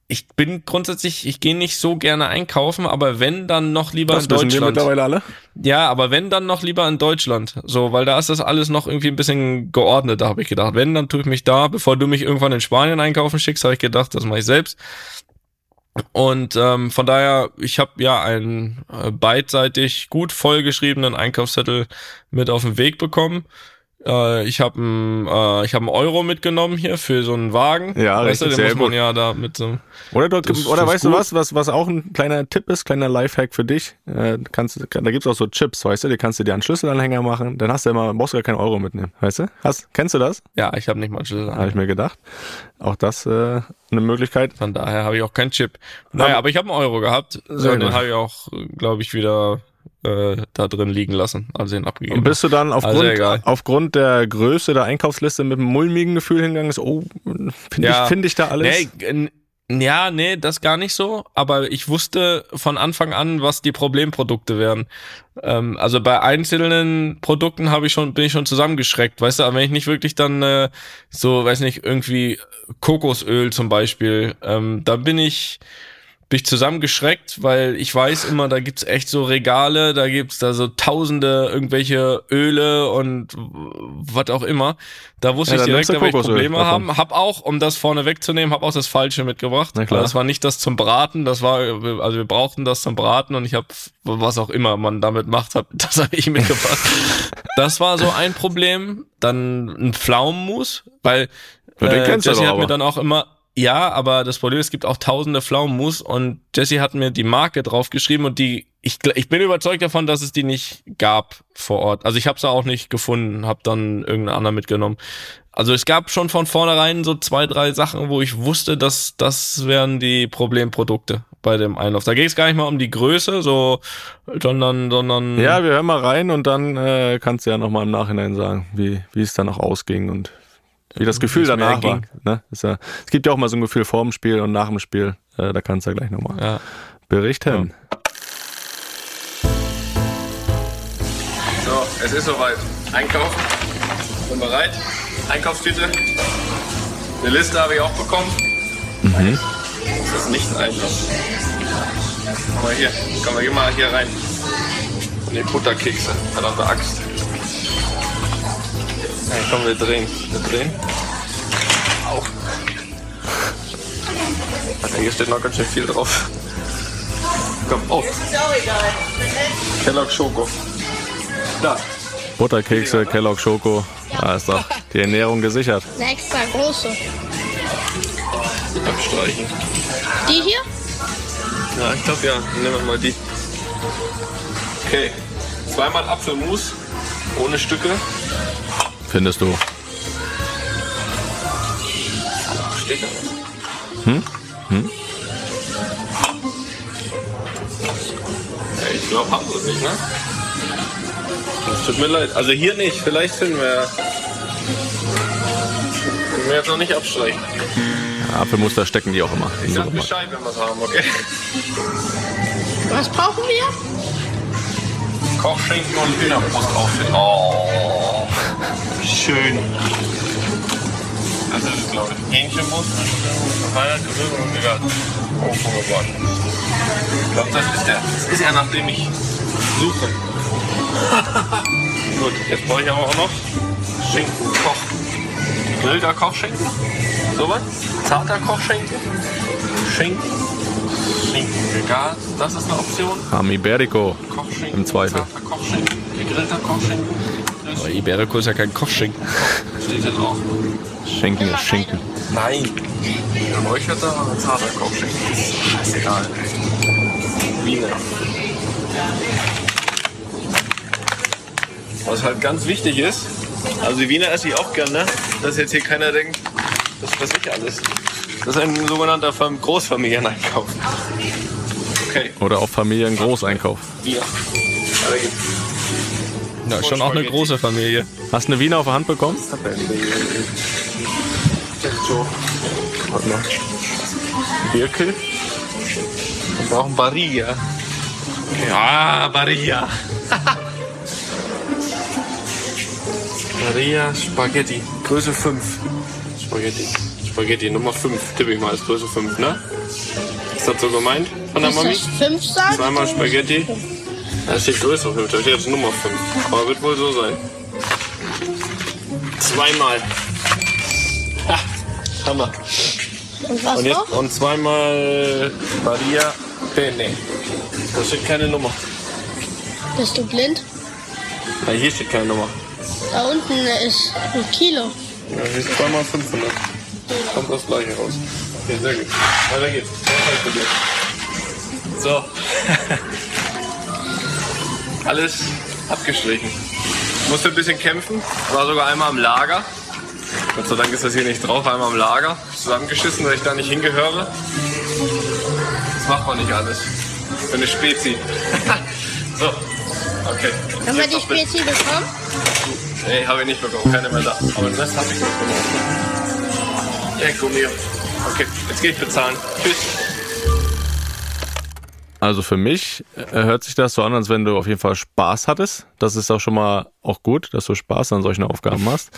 ich bin grundsätzlich, ich gehe nicht so gerne einkaufen, aber wenn, dann noch lieber Das in wissen wir Deutschland. mittlerweile alle. Ja, aber wenn dann noch lieber in Deutschland. So, weil da ist das alles noch irgendwie ein bisschen geordneter, habe ich gedacht. Wenn, dann tue ich mich da, bevor du mich irgendwann in Spanien einkaufen schickst, habe ich gedacht, das mache ich selbst. Und ähm, von daher, ich habe ja einen äh, beidseitig gut vollgeschriebenen Einkaufszettel mit auf den Weg bekommen. Äh, ich habe einen äh, ich hab einen Euro mitgenommen hier für so einen Wagen. Ja, weißt du, den muss man gut. ja da mit so Oder, du, Das- oder das weißt ist du gut. was, was, was auch ein kleiner Tipp ist, kleiner Lifehack für dich? Äh, kannst, du- da gibt's auch so Chips, weißt du, die kannst du dir an Schlüsselanhänger machen, dann hast du immer, brauchst du gar keinen Euro mitnehmen, weißt du? Hast, kennst du das? Ja, ich habe nicht mal einen Schlüssel. Habe ich mir gedacht. Auch das äh, eine Möglichkeit. Von daher habe ich auch keinen Chip. Naja, aber ich habe einen Euro gehabt. Den gut. habe ich auch, glaube ich, wieder äh, da drin liegen lassen, also ihn abgegeben. Und bist du dann Also aufgrund, egal. aufgrund der Größe der Einkaufsliste mit einem mulmigen Gefühl hingegangen, ist, oh, finde Ja. ich, find ich da alles? Nee, ja, nee, das gar nicht so. Aber ich wusste von Anfang an, was die Problemprodukte wären. Ähm, also bei einzelnen Produkten habe ich schon, bin ich schon zusammengeschreckt, weißt du, aber wenn ich nicht wirklich dann äh, so, weiß nicht, irgendwie Kokosöl zum Beispiel, ähm, da bin ich bin ich zusammengeschreckt, weil ich weiß immer, da gibt's echt so Regale, da gibt's da so tausende irgendwelche Öle und was auch immer. Da wusste Ja, ich direkt, da ich Probleme davon. haben. Hab auch, um das vorne wegzunehmen, hab auch das Falsche mitgebracht. Na klar. Das war nicht das zum Braten, das war, also wir brauchten das zum Braten und ich habe was auch immer man damit macht, hab, das habe ich mitgebracht. das war so ein Problem. Dann ein Pflaumenmus, weil Ja, äh, Jesse hat mir aber. dann auch immer ja, aber das Problem ist, es gibt auch tausende Pflaumenmus und Jesse hat mir die Marke draufgeschrieben und die, ich, ich bin überzeugt davon, dass es die nicht gab vor Ort. Also ich habe sie auch nicht gefunden, habe dann irgendeinen anderen mitgenommen. Also es gab schon von vornherein so zwei, drei Sachen, wo ich wusste, dass das wären die Problemprodukte bei dem Einlauf. Da geht es gar nicht mal um die Größe, so, sondern, sondern Ja, wir hören mal rein und dann äh, kannst du ja nochmal im Nachhinein sagen, wie, wie es dann auch ausging und wie das Gefühl danach war. Ne? Ist ja, es gibt ja auch mal so ein Gefühl vor dem Spiel und nach dem Spiel. Äh, da kannst du ja gleich nochmal ja. berichten. So, es ist soweit. Einkaufen. Bin bereit. Einkaufstüte. Eine Liste habe ich auch bekommen. Das ist nicht einfach. Komm mal hier. Komm mal, geh mal hier rein. Und die Butterkekse. Verdammte Axt. Ja, komm, wir drehen. Wir drehen. Auf. Alter, hier steht noch ganz schön viel drauf. Komm, auf. Kellogg Schoko. Da. Butterkekse, Kellogg Schoko. Da ist doch die Ernährung gesichert. Eine extra große. Abstreichen. Die hier? Ja, ich glaube ja. Nehmen wir mal die. Okay. Zweimal Apfelmus. Ohne Stücke. Findest du? Steht da was? Ja, ich glaube, haben sie es nicht, ne? Das tut mir leid. Also hier nicht. Vielleicht finden wir. Können wir jetzt noch nicht abstreichen. Apfelmuster stecken die auch immer. im Ich sag. Bescheid, wenn wir es haben, okay? Was brauchen wir? Kochschinken und Hühnerbrust auffinden. Oh, schön. Das ist es, glaube ich. Hähnchenbrust, Weihnachtsgemüse und egal. Oh, oh Gott. Ich glaube, das ist der. Das ist er, nach dem ich suche. Gut, jetzt brauche ich aber auch noch Schinken, Koch. Gegrillter Kochschinken. Sowas. Zarter Kochschinken. Schinken. Schinken gegart, das ist eine Option. Ham Iberico. Kochschinken, Im Zweifel. zarter Kochschinken, gegrillter Kochschinken. Das Iberico ist ja kein Kochschinken. steht da drauf. Schinken ist Schinken. Nein. Geräucherter oder zarter Kochschinken? Ist scheißegal. Wiener. Was halt ganz wichtig ist, also die Wiener esse ich auch gern, ne? Dass jetzt hier keiner denkt, das fresse ich alles. Das ist ein sogenannter Fam- Großfamilieneinkauf. Okay, Oder auch Familiengroßeinkauf. Wiener. Weiter geht's. Ja, schon auch eine große Familie. Hast du eine Wiener auf der Hand bekommen? Warte mal. Birkel. Wir brauchen Barilla. Ah, Barilla. Barilla Spaghetti. Größe 5. Spaghetti. Spaghetti Nummer 5. Tippe ich mal als Größe 5, ne? Ist das so gemeint von der Ist Mami? das fünf sagen? Zweimal Spaghetti. Da steht Größe 5. Da steht jetzt Nummer 5. Aber wird wohl so sein. Zweimal. Ha, Hammer. Und was Und, jetzt, noch? und zweimal Maria Penne. Da steht keine Nummer. Bist du blind? Ja, hier steht keine Nummer. Da unten ist ein Kilo. Ja, hier ist zweimal 500. Kommt das gleiche raus. Okay, sehr gut. Weiter geht's. So. Alles abgestrichen. Musste ein bisschen kämpfen. War sogar einmal im Lager. Gott sei Dank ist das hier nicht drauf. Einmal im Lager. Zusammengeschissen, weil ich da nicht hingehöre. Das macht man nicht alles. Für eine Spezi. so. Okay. Haben wir die Spezi bekommen? Nee, habe ich nicht bekommen. Keine mehr da. Aber den Rest habe ich bekommen. Ecco mio. Okay, jetzt gehe ich bezahlen. Tschüss. Also für mich äh, hört sich das so an, als wenn du auf jeden Fall Spaß hattest. Das ist auch schon mal auch gut, dass du Spaß an solchen Aufgaben hast.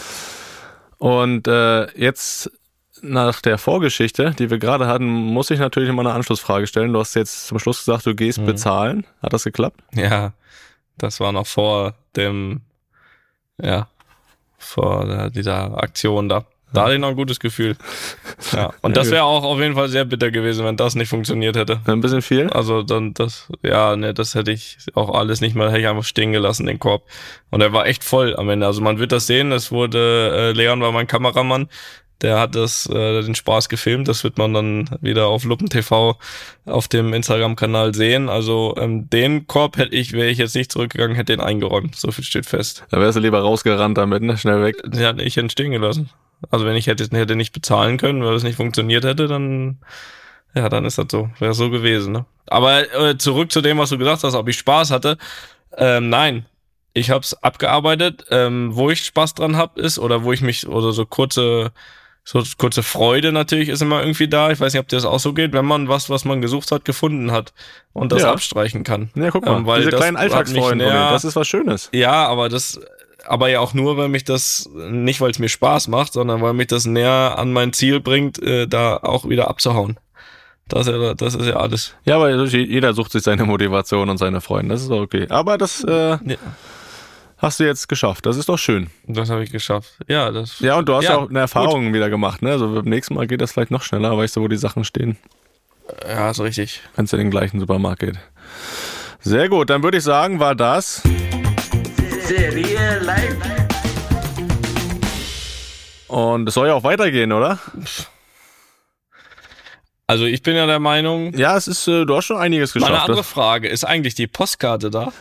Und äh, jetzt nach der Vorgeschichte, die wir gerade hatten, muss ich natürlich mal eine Anschlussfrage stellen. Du hast jetzt zum Schluss gesagt, du gehst bezahlen. Hat das geklappt? Ja, das war noch vor dem, ja, vor dieser Aktion da. Da hatte ich noch ein gutes Gefühl. Ja. Und das wäre auch auf jeden Fall sehr bitter gewesen, wenn das nicht funktioniert hätte. Ein bisschen viel? Also dann das, ja, ne, das hätte ich auch alles nicht mehr, hätte ich einfach stehen gelassen, den Korb. Und er war echt voll am Ende. Also man wird das sehen, es wurde, äh, Leon war mein Kameramann, der hat das, äh, den Spaß gefilmt, das wird man dann wieder auf Luppen TV auf dem Instagram-Kanal sehen. Also ähm, den Korb hätte ich, wäre ich jetzt nicht zurückgegangen, hätte den eingeräumt. So viel steht fest. Da wärst du lieber rausgerannt damit, ne? Schnell weg. Den hätte ich hätte stehen gelassen. Also wenn ich hätte, hätte nicht bezahlen können, weil es nicht funktioniert hätte, dann ja, dann ist das so. Wäre so gewesen, ne? Aber äh, zurück zu dem, was du gesagt hast, ob ich Spaß hatte. Ähm, nein. Ich habe es abgearbeitet. Ähm, wo ich Spaß dran hab, ist, oder wo ich mich, oder so kurze, so kurze Freude natürlich ist immer irgendwie da. Ich weiß nicht, ob dir das auch so geht, wenn man was, was man gesucht hat, gefunden hat und das Ja. abstreichen kann. Ja, guck mal, Ähm, weil diese kleinen Alltagsfreunde, das ist was Schönes. Ja, aber das, aber ja auch nur, weil mich das, nicht weil es mir Spaß macht, sondern weil mich das näher an mein Ziel bringt, äh, da auch wieder abzuhauen. Das ist ja, das ist ja alles. Ja, aber jeder sucht sich seine Motivation und seine Freunde, das ist okay. Aber das äh, Ja, hast du jetzt geschafft, das ist doch schön. das habe ich geschafft. Ja, das. Ja, und du hast ja, Ja, auch eine Erfahrung wieder gemacht, ne? Also beim nächsten Mal geht das vielleicht noch schneller, weißt du, wo die Sachen stehen, Ja, ist richtig. wenn es in den gleichen Supermarkt geht. Sehr gut, dann würde ich sagen, war das. Serie live. Und es soll ja auch weitergehen, oder? Also ich bin ja der Meinung. Ja, es ist, äh, du hast schon einiges geschafft. andere Das, Frage. Ist eigentlich die Postkarte da?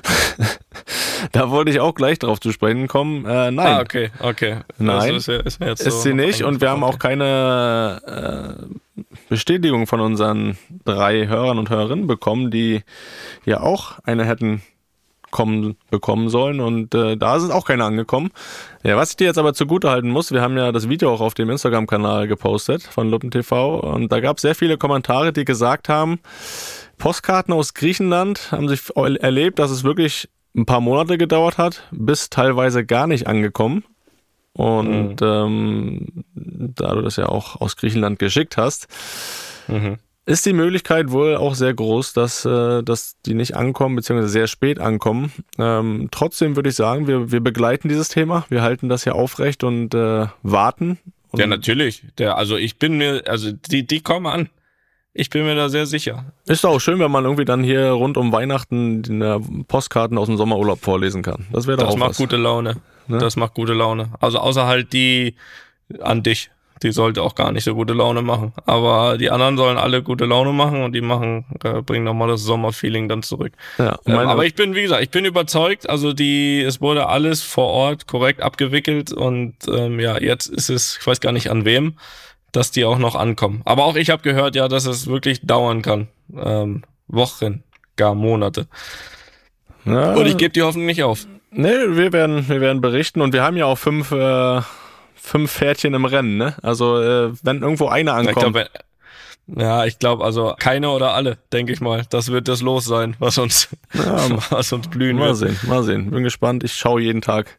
da wollte ich auch gleich drauf zu sprechen kommen. Äh, nein, Ah, okay, okay. Nein, Das ist, ja, ist, mir jetzt ist so sie nicht. Und wir haben auch keine äh, Bestätigung von unseren drei Hörern und Hörerinnen bekommen, die ja auch eine hätten kommen, bekommen sollen. Und äh, da sind auch keine angekommen. Ja, was ich dir jetzt aber zugute halten muss, wir haben ja das Video auch auf dem Instagram-Kanal gepostet von Luppen TV und da gab es sehr viele Kommentare, die gesagt haben, Postkarten aus Griechenland haben sich erlebt, dass es wirklich ein paar Monate gedauert hat, bis teilweise gar nicht angekommen. Und ähm, da du das ja auch aus Griechenland geschickt hast, Mhm. Ist die Möglichkeit wohl auch sehr groß, dass, äh, dass die nicht ankommen, beziehungsweise sehr spät ankommen. Ähm, trotzdem würde ich sagen, wir, wir begleiten dieses Thema, wir halten das hier aufrecht und äh, warten. Und Ja, natürlich. Der, also ich bin mir, also die, die kommen an. Ich bin mir da sehr sicher. Ist auch schön, wenn man irgendwie dann hier rund um Weihnachten die äh, Postkarten aus dem Sommerurlaub vorlesen kann. Das wäre doch Das auch macht was. gute Laune. Ne? Das macht gute Laune. Also außer halt die an dich. Die sollte auch gar nicht so gute Laune machen. Aber die anderen sollen alle gute Laune machen und die machen, äh, bringen nochmal das Sommerfeeling dann zurück. Ja, Ähm, aber ich bin, wie gesagt, ich bin überzeugt. Also die, es wurde alles vor Ort korrekt abgewickelt und ähm, ja, jetzt ist es, ich weiß gar nicht an wem, dass die auch noch ankommen. Aber auch ich habe gehört, ja, dass es wirklich dauern kann. Ähm, Wochen, gar Monate. ja, Und ich gebe die Hoffnung nicht auf. Nee, wir werden, wir werden berichten und wir haben ja auch fünf, äh, fünf Pferdchen im Rennen, ne? Also äh, wenn irgendwo einer Ja, Ich ankommt. glaub, wenn- ja, ich glaube, also keine oder alle, denke ich mal. Das wird das Los sein, was uns, was uns blühen mal wird. sehen, mal sehen. Bin gespannt. Ich schaue jeden Tag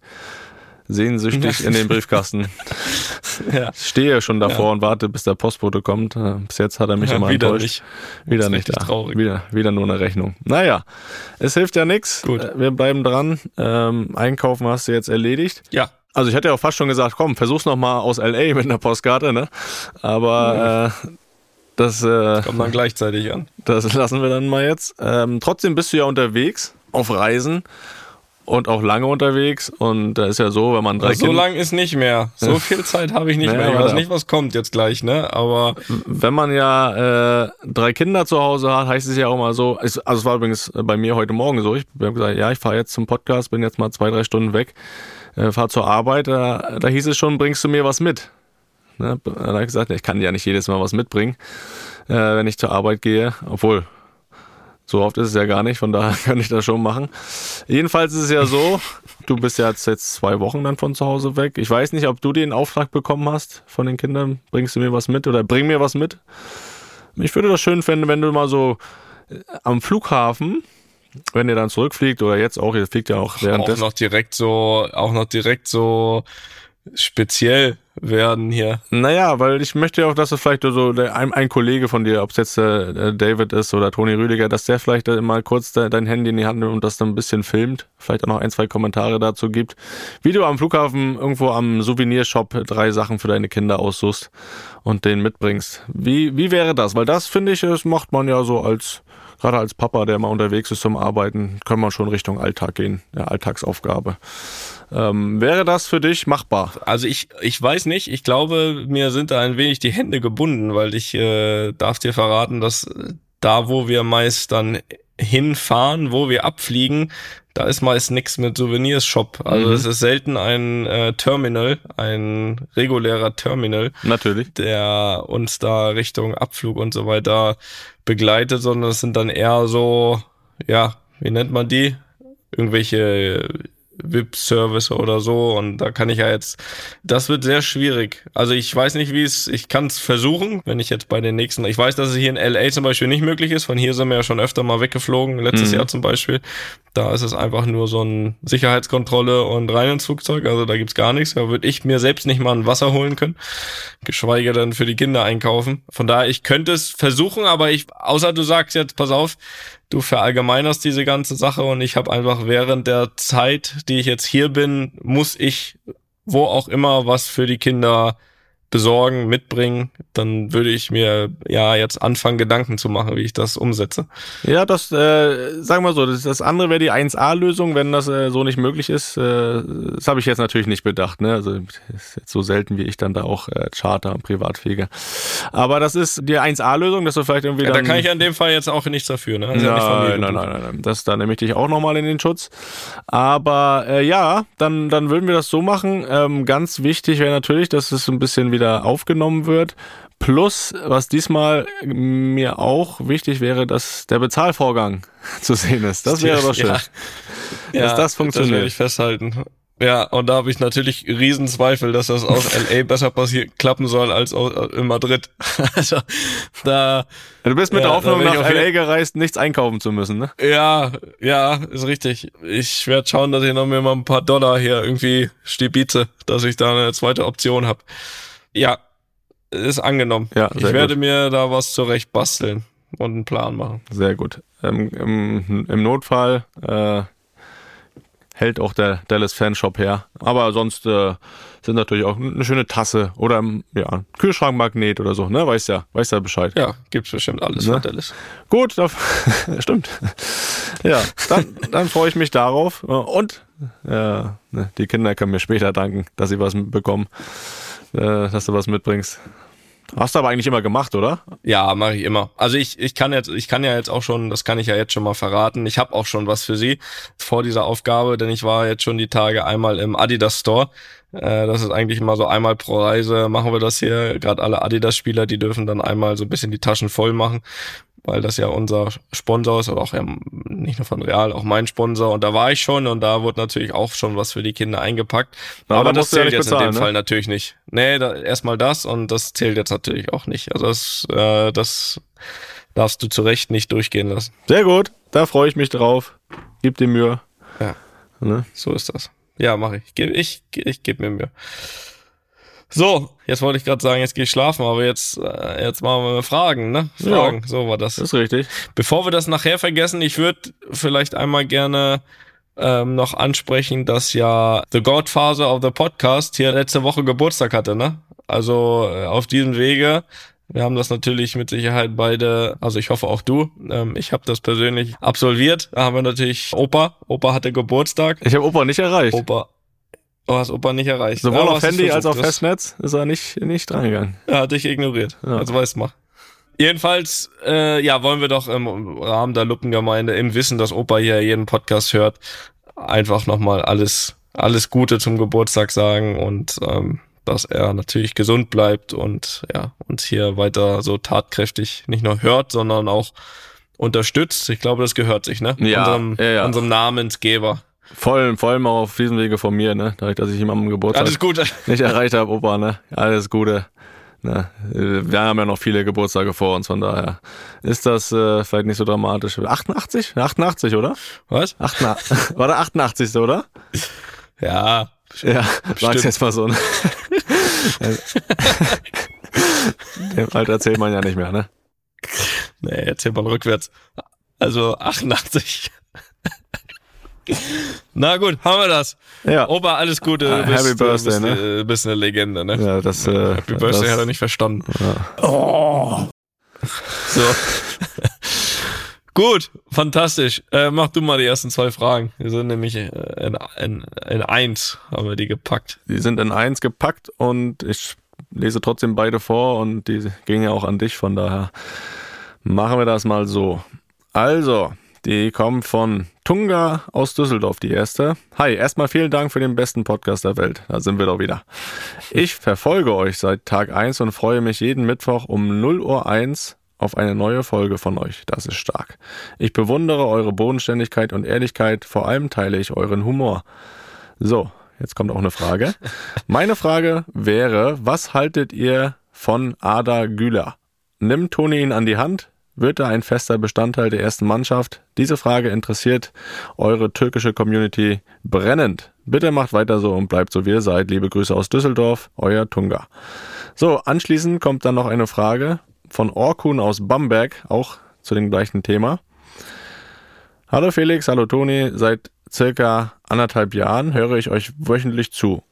sehnsüchtig in den Briefkasten. Ja. Stehe schon davor und warte, bis der Postbote kommt. Äh, Bis jetzt hat er mich Ja, immer wieder enttäuscht. nicht. Wieder nicht da. traurig. Wieder, wieder nur eine Rechnung. Naja, es hilft ja nichts. Gut. Wir bleiben dran. Ähm, Einkaufen hast du jetzt erledigt. Ja, Also ich hätte ja auch fast schon gesagt, komm, versuch's noch mal aus LA mit einer Postkarte, ne? Aber äh, das, äh, kommt dann gleichzeitig an. das lassen wir dann mal jetzt. Ähm, trotzdem bist du ja unterwegs, auf Reisen und auch lange unterwegs. Und da ist ja so, wenn man drei Also so lang ist nicht mehr. So viel Zeit habe ich nicht Naja, mehr. Ich weiß nicht, was kommt jetzt gleich, ne? Aber wenn man ja äh, drei Kinder zu Hause hat, heißt es ja auch mal so, also es war übrigens bei mir heute Morgen so, ich habe gesagt, ja, ich fahre jetzt zum Podcast, bin jetzt mal zwei, drei Stunden weg, äh, fahre zur Arbeit, da, da hieß es schon, bringst du mir was mit? Ne? Da habe ich gesagt, ich kann ja nicht jedes Mal was mitbringen, äh, wenn ich zur Arbeit gehe, obwohl so oft ist es ja gar nicht, von daher kann ich das schon machen. Jedenfalls ist es ja so, du bist ja jetzt, jetzt zwei Wochen dann von zu Hause weg. Ich weiß nicht, ob du den Auftrag bekommen hast von den Kindern. Bringst du mir was mit oder bring mir was mit? Ich würde das schön finden, wenn du mal so äh, am Flughafen, wenn ihr dann zurückfliegt oder jetzt auch, ihr fliegt ja auch auch währenddessen. noch direkt so, auch noch direkt so speziell werden hier. Naja, weil ich möchte ja auch, dass es vielleicht so der, ein, ein Kollege von dir, ob es jetzt äh, David ist oder Toni Rüdiger, dass der vielleicht äh, mal kurz de, dein Handy in die Hand nimmt und das dann ein bisschen filmt, vielleicht auch noch ein, zwei Kommentare dazu gibt, wie du am Flughafen irgendwo am Souvenirshop drei Sachen für deine Kinder aussuchst und den mitbringst. Wie, wie wäre das? Weil das, finde ich, das macht man ja so als, gerade als Papa, der mal unterwegs ist zum Arbeiten, kann man schon Richtung Alltag gehen, ja, Alltagsaufgabe. Ähm, wäre das für dich machbar? Also ich, ich weiß nicht, ich glaube, mir sind da ein wenig die Hände gebunden, weil ich äh, darf dir verraten, dass da, wo wir meist dann hinfahren, wo wir abfliegen, da ist meist nichts mit Souvenirs-Shop. Also Mhm. es ist selten ein äh, Terminal, ein regulärer Terminal, Natürlich. der uns da Richtung Abflug und so weiter begleitet, sondern es sind dann eher so, ja, wie nennt man die? Irgendwelche VIP-Service oder so und da kann ich ja jetzt, das wird sehr schwierig. Also ich weiß nicht, wie es, ich kann es versuchen, wenn ich jetzt bei den nächsten, ich weiß, dass es hier in LA zum Beispiel nicht möglich ist, von hier sind wir ja schon öfter mal weggeflogen, letztes Mhm. Jahr zum Beispiel, da ist es einfach nur so ein Sicherheitskontrolle und rein ins Flugzeug, also da gibt's gar nichts, da würde ich mir selbst nicht mal ein Wasser holen können, geschweige denn für die Kinder einkaufen. Von daher, ich könnte es versuchen, aber ich, außer du sagst jetzt, pass auf, du verallgemeinerst diese ganze Sache und ich habe einfach während der Zeit, die ich jetzt hier bin, muss ich wo auch immer was für die Kinder besorgen, mitbringen, dann würde ich mir ja jetzt anfangen, Gedanken zu machen, wie ich das umsetze. Ja, das, äh, sagen wir so, das, das andere wäre die 1A-Lösung, wenn das äh, so nicht möglich ist. Äh, das habe ich jetzt natürlich nicht bedacht, ne? Also ist jetzt so selten wie ich dann da auch äh, Charter und Privatflieger. Aber das ist die 1A-Lösung, dass du vielleicht irgendwie Ja, da kann ich in dem Fall jetzt auch nichts dafür, ne? Mir Nein, nein, nein, nein, nein. Das, da nehme ich dich auch nochmal in den Schutz. Aber äh, ja, dann, dann würden wir das so machen. Ähm, ganz wichtig wäre natürlich, dass es ein bisschen wieder aufgenommen wird. Plus, was diesmal mir auch wichtig wäre, dass der Bezahlvorgang zu sehen ist. Das wäre doch schön. Ja. Ja, das Das funktioniert. werde ich festhalten. Ja, und da habe ich natürlich Riesenzweifel, dass das aus LA besser passieren, klappen soll als aus, in Madrid. also da, Du bist mit Ja, der Hoffnung nach auf LA gereist, nichts einkaufen zu müssen, ne? ja, ja, ist richtig. Ich werde schauen, dass ich noch mir mal ein paar Dollar hier irgendwie stibize, dass ich da eine zweite Option habe. Ja, ist angenommen. Ja, ich werde gut. mir da was zurecht basteln und einen Plan machen. Sehr gut. Ähm, im, Im Notfall äh, hält auch der Dallas Fanshop her. Aber sonst äh, sind natürlich auch eine schöne Tasse oder ja, ein Kühlschrankmagnet oder so, ne? Weiß ja, weiß ja Bescheid. Ja, gibt's bestimmt alles Ne? von Dallas. Gut, da, stimmt. Ja, dann, dann freue ich mich darauf. Und äh, ne, die Kinder können mir später danken, dass sie was bekommen, dass du was mitbringst. Hast du aber eigentlich immer gemacht, oder? Ja, mache ich immer. Also ich, ich kann jetzt, ich kann ja jetzt auch schon, das kann ich ja jetzt schon mal verraten. Ich habe auch schon was für Sie vor dieser Aufgabe, denn ich war jetzt schon die Tage einmal im Adidas Store. Äh, Das ist eigentlich immer so einmal pro Reise machen wir das hier. Gerade alle Adidas-Spieler, die dürfen dann einmal so ein bisschen die Taschen voll machen, weil das ja unser Sponsor ist oder auch ja, nicht nur von Real, auch mein Sponsor. Und da war ich schon und da wurde natürlich auch schon was für die Kinder eingepackt. Aber Aber, da das ja zählt nicht jetzt in bezahlen, dem ne? Fall natürlich nicht. Nee, da, erstmal das und das zählt jetzt natürlich auch nicht. Also das, äh, das darfst du zu Recht nicht durchgehen lassen. Sehr gut, da freue ich mich drauf. Gib dir Mühe. Ja. Ne? So ist das. Ja, mache ich. Ich, geb- ich, ich gebe mir Mühe. So, jetzt wollte ich gerade sagen, jetzt gehe ich schlafen, aber jetzt, äh, jetzt machen wir Fragen, ne? Ja. Fragen, so war das. Das ist richtig. Bevor wir das nachher vergessen, ich würde vielleicht einmal gerne ähm, noch ansprechen, dass ja The Godfather of the Podcast hier letzte Woche Geburtstag hatte, ne? Also äh, auf diesem Wege. Wir haben das natürlich mit Sicherheit beide, also ich hoffe auch du. Ähm, ich habe das persönlich absolviert. Da haben wir natürlich Opa. Opa hatte Geburtstag. Ich habe Opa nicht erreicht. Opa. Du hast Opa nicht erreicht. Sowohl Aber auf Handy als Das- Festnetz ist er nicht, nicht drangegangen. er hat dich ignoriert. Ja. Also weiß mal. Jedenfalls, äh, ja, wollen wir doch im Rahmen der Luppengemeinde, im Wissen, dass Opa hier jeden Podcast hört, einfach nochmal alles, alles Gute zum Geburtstag sagen und ähm, dass er natürlich gesund bleibt und ja, uns hier weiter so tatkräftig nicht nur hört, sondern auch unterstützt. Ich glaube, das gehört sich, ne? Ja, unserem, ja, ja. unserem Namensgeber. Voll, vor allem auch auf diesem Wege von mir, ne? Dadurch, dass ich ihm am Geburtstag Alles Gute. nicht erreicht habe, Opa, ne? Alles Gute. Ne? Wir haben ja noch viele Geburtstage vor uns, von daher ist das äh, vielleicht nicht so dramatisch. 88? 88, oder? Was? 88, war der 88. oder? Ja. Ja, Bestimmt. sag's jetzt mal so. Ne? Dem Alter erzählt man ja nicht mehr, ne? Nee, erzähl mal rückwärts. Also 88. Na gut, haben wir das. Ja, Opa, alles Gute. Du bist, Happy du Birthday, bist, ne? äh, bist eine Legende, ne? ja das, äh, Happy Birthday das, hat er nicht verstanden. Ja. So. Gut, fantastisch. Äh, mach du mal die ersten zwei Fragen. Wir sind nämlich äh, in, in, in eins, haben wir die gepackt. Die sind in eins gepackt und ich lese trotzdem beide vor und die gehen ja auch an dich, von daher machen wir das mal so. Also, die kommen von Tunga aus Düsseldorf, die erste. Hi, erstmal vielen Dank für den besten Podcast der Welt. Da sind wir doch wieder. Ich verfolge euch seit Tag 1 und freue mich jeden Mittwoch um 0 Uhr 1 auf eine neue Folge von euch. Das ist stark. Ich bewundere eure Bodenständigkeit und Ehrlichkeit. Vor allem teile ich euren Humor. So, jetzt kommt auch eine Frage. Meine Frage wäre, was haltet ihr von Ada Güler? Nimmt Toni ihn an die Hand? Wird er ein fester Bestandteil der ersten Mannschaft? Diese Frage interessiert eure türkische Community brennend. Bitte macht weiter so und bleibt so wie ihr seid. Liebe Grüße aus Düsseldorf, euer Tunga. So, anschließend kommt dann noch eine Frage von Orkun aus Bamberg, auch zu dem gleichen Thema. Hallo Felix, hallo Toni. Seit circa anderthalb Jahren höre ich euch wöchentlich zu.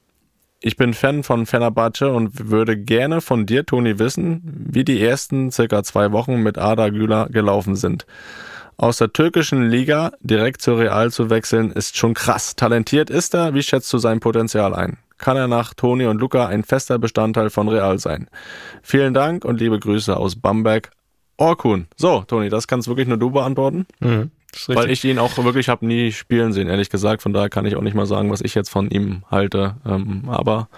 Ich bin Fan von Fenerbahce und würde gerne von dir, Toni, wissen, wie die ersten circa zwei Wochen mit Ada Güler gelaufen sind. Aus der türkischen Liga direkt zur Real zu wechseln, ist schon krass. Talentiert ist er, wie schätzt du sein Potenzial ein? Kann er nach Toni und Luca ein fester Bestandteil von Real sein? Vielen Dank und liebe Grüße aus Bamberg. Orkun. So, Toni, das kannst wirklich nur du beantworten. Mhm. Weil ich ihn auch wirklich habe nie spielen sehen, ehrlich gesagt. Von daher kann ich auch nicht mal sagen, was ich jetzt von ihm halte. Ähm, aber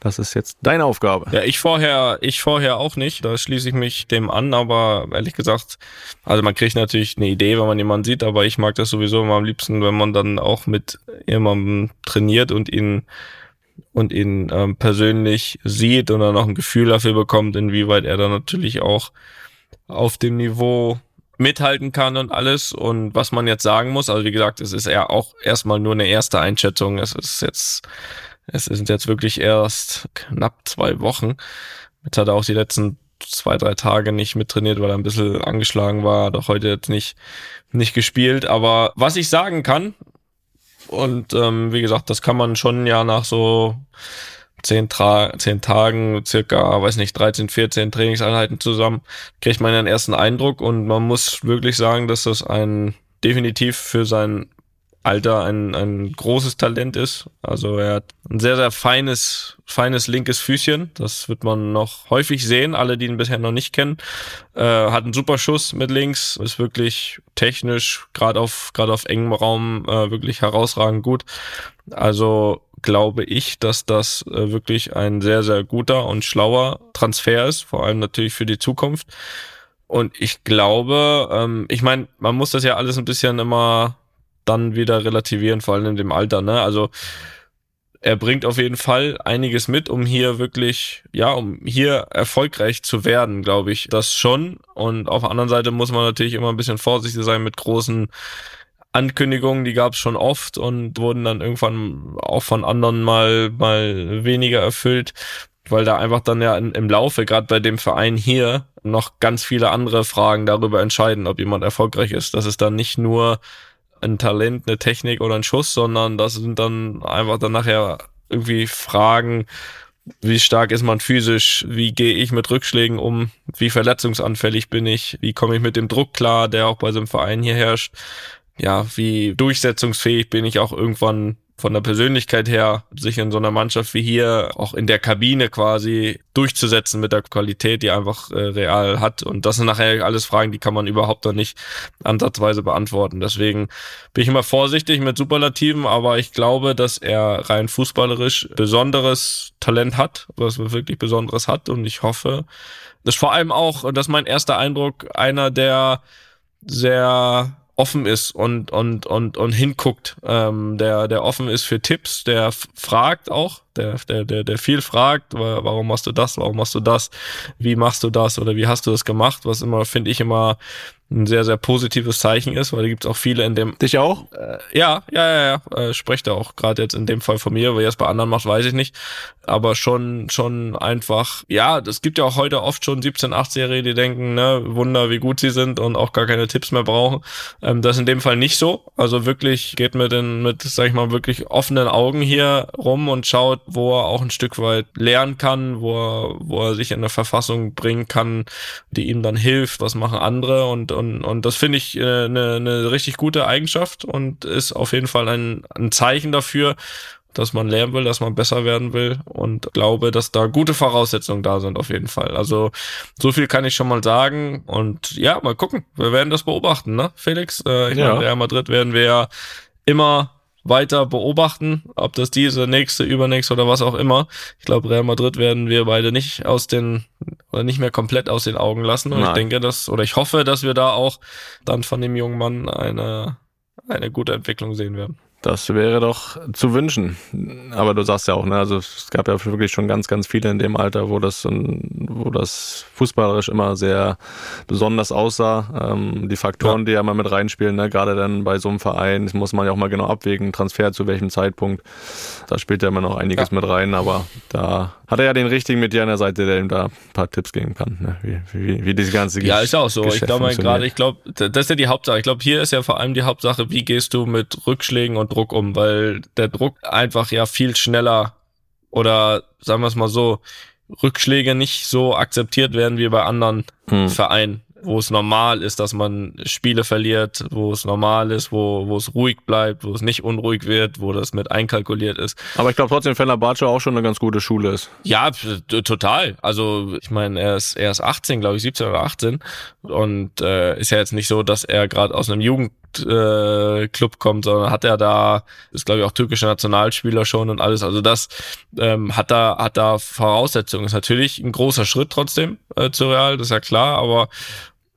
das ist jetzt deine Aufgabe. Ja, ich vorher, ich vorher auch nicht. Da schließe ich mich dem an, aber ehrlich gesagt, also man kriegt natürlich eine Idee, wenn man jemanden sieht, aber ich mag das sowieso immer am liebsten, wenn man dann auch mit jemandem trainiert und ihn und ihn ähm, persönlich sieht und dann auch ein Gefühl dafür bekommt, inwieweit er dann natürlich auch auf dem Niveau mithalten kann und alles. Und was man jetzt sagen muss, also wie gesagt, es ist ja auch erstmal nur eine erste Einschätzung. Es ist jetzt, es sind jetzt wirklich erst knapp zwei Wochen. Jetzt hat er auch die letzten zwei, drei Tage nicht mittrainiert, weil er ein bisschen angeschlagen war, auch heute jetzt nicht, nicht gespielt. Aber was ich sagen kann, Und ähm, wie gesagt, das kann man schon ja nach so zehn, Tra zehn Tagen, circa, weiß nicht, 13, 14 Trainingseinheiten zusammen, kriegt man einen ersten Eindruck und man muss wirklich sagen, dass das ein definitiv für sein Alter ein, ein großes Talent ist. Also er hat ein sehr, sehr feines, feines linkes Füßchen. Das wird man noch häufig sehen. Alle, die ihn bisher noch nicht kennen, äh, hat einen super Schuss mit links, ist wirklich technisch, gerade auf, gerade auf engem Raum, äh, wirklich herausragend gut. Also glaube ich, dass das äh, wirklich ein sehr, sehr guter und schlauer Transfer ist, vor allem natürlich für die Zukunft. Und ich glaube, ähm, ich meine, man muss das ja alles ein bisschen immer dann wieder relativieren, vor allem in dem Alter. Ne? Also er bringt auf jeden Fall einiges mit, um hier wirklich, ja, um hier erfolgreich zu werden, glaube ich. Das schon. Und auf der anderen Seite muss man natürlich immer ein bisschen vorsichtig sein mit großen Ankündigungen, die gab es schon oft und wurden dann irgendwann auch von anderen mal, mal weniger erfüllt, weil da einfach dann ja im Laufe, gerade bei dem Verein hier, noch ganz viele andere Fragen darüber entscheiden, ob jemand erfolgreich ist. Das ist dann nicht nur ein Talent, eine Technik oder ein Schuss, sondern das sind dann einfach dann nachher irgendwie Fragen, wie stark ist man physisch, wie gehe ich mit Rückschlägen um, wie verletzungsanfällig bin ich, wie komme ich mit dem Druck klar, der auch bei so einem Verein hier herrscht, ja, wie durchsetzungsfähig bin ich auch irgendwann von der Persönlichkeit her, sich in so einer Mannschaft wie hier auch in der Kabine quasi durchzusetzen mit der Qualität, die einfach äh, real hat. Und das sind nachher alles Fragen, die kann man überhaupt noch nicht ansatzweise beantworten. Deswegen bin ich immer vorsichtig mit Superlativen, aber ich glaube, dass er rein fußballerisch besonderes Talent hat, was wirklich Besonderes hat. Und ich hoffe, dass vor allem auch, und das ist mein erster Eindruck, einer, der sehr offen ist und und und und hinguckt, ähm, der der offen ist für Tipps, der fragt auch, der der der der viel fragt, warum machst du das, warum machst du das, wie machst du das oder wie hast du das gemacht, was immer finde ich immer ein sehr, sehr positives Zeichen ist, weil da gibt es auch viele in dem. Dich auch? Äh, ja, ja, ja, ja. Äh, spricht er auch gerade jetzt in dem Fall von mir, weil er es bei anderen macht, weiß ich nicht. Aber schon, schon einfach, ja, es gibt ja auch heute oft schon 17-, 18-Jährige, die denken, ne, Wunder, wie gut sie sind und auch gar keine Tipps mehr brauchen. Ähm, das ist in dem Fall nicht so. Also wirklich geht mit den, mit, sag ich mal, wirklich offenen Augen hier rum und schaut, wo er auch ein Stück weit lernen kann, wo er, wo er sich in eine Verfassung bringen kann, die ihm dann hilft, was machen andere und und, und das finde ich eine äh, ne, ne richtig gute Eigenschaft und ist auf jeden Fall ein, ein Zeichen dafür, dass man lernen will, dass man besser werden will und glaube, dass da gute Voraussetzungen da sind auf jeden Fall. Also so viel kann ich schon mal sagen und ja, mal gucken. Wir werden das beobachten, ne, Felix? Äh, ich ja. meine, Real Madrid werden wir ja immer weiter beobachten, ob das diese, nächste, übernächste oder was auch immer. Ich glaube, Real Madrid werden wir beide nicht aus den oder nicht mehr komplett aus den Augen lassen. Und Nein. ich denke, dass oder ich hoffe, dass wir da auch dann von dem jungen Mann eine eine gute Entwicklung sehen werden. Das wäre doch zu wünschen. Aber du sagst ja auch, ne, also es gab ja wirklich schon ganz, ganz viele in dem Alter, wo das, wo das fußballerisch immer sehr besonders aussah. Ähm, die Faktoren, ja. die ja mal mit reinspielen, ne, gerade dann bei so einem Verein, muss man ja auch mal genau abwägen, Transfer zu welchem Zeitpunkt. Da spielt ja immer noch einiges ja. mit rein, aber da hat er ja den richtigen mit dir an der Seite, der ihm da ein paar Tipps geben kann, ne? wie, wie, wie diese ganze Ja, ist auch so. Geschäft ich glaube gerade, ich glaube, das ist ja die Hauptsache. Ich glaube, hier ist ja vor allem die Hauptsache, wie gehst du mit Rückschlägen und Druck um, weil der Druck einfach ja viel schneller oder sagen wir es mal so, Rückschläge nicht so akzeptiert werden wie bei anderen hm. Vereinen wo es normal ist, dass man Spiele verliert, wo es normal ist, wo, wo es ruhig bleibt, wo es nicht unruhig wird, wo das mit einkalkuliert ist. Aber ich glaube trotzdem, Fenerbahce auch schon eine ganz gute Schule ist. Ja, total. Also ich meine, er ist, er ist 18, glaube ich, 17 oder 18 und äh, ist ja jetzt nicht so, dass er gerade aus einem Jugend äh, Club kommt, sondern hat er da, ist glaube ich auch türkischer Nationalspieler schon und alles. Also das ähm, hat da hat da Voraussetzungen. Ist natürlich ein großer Schritt trotzdem äh, zu Real, das ist ja klar, aber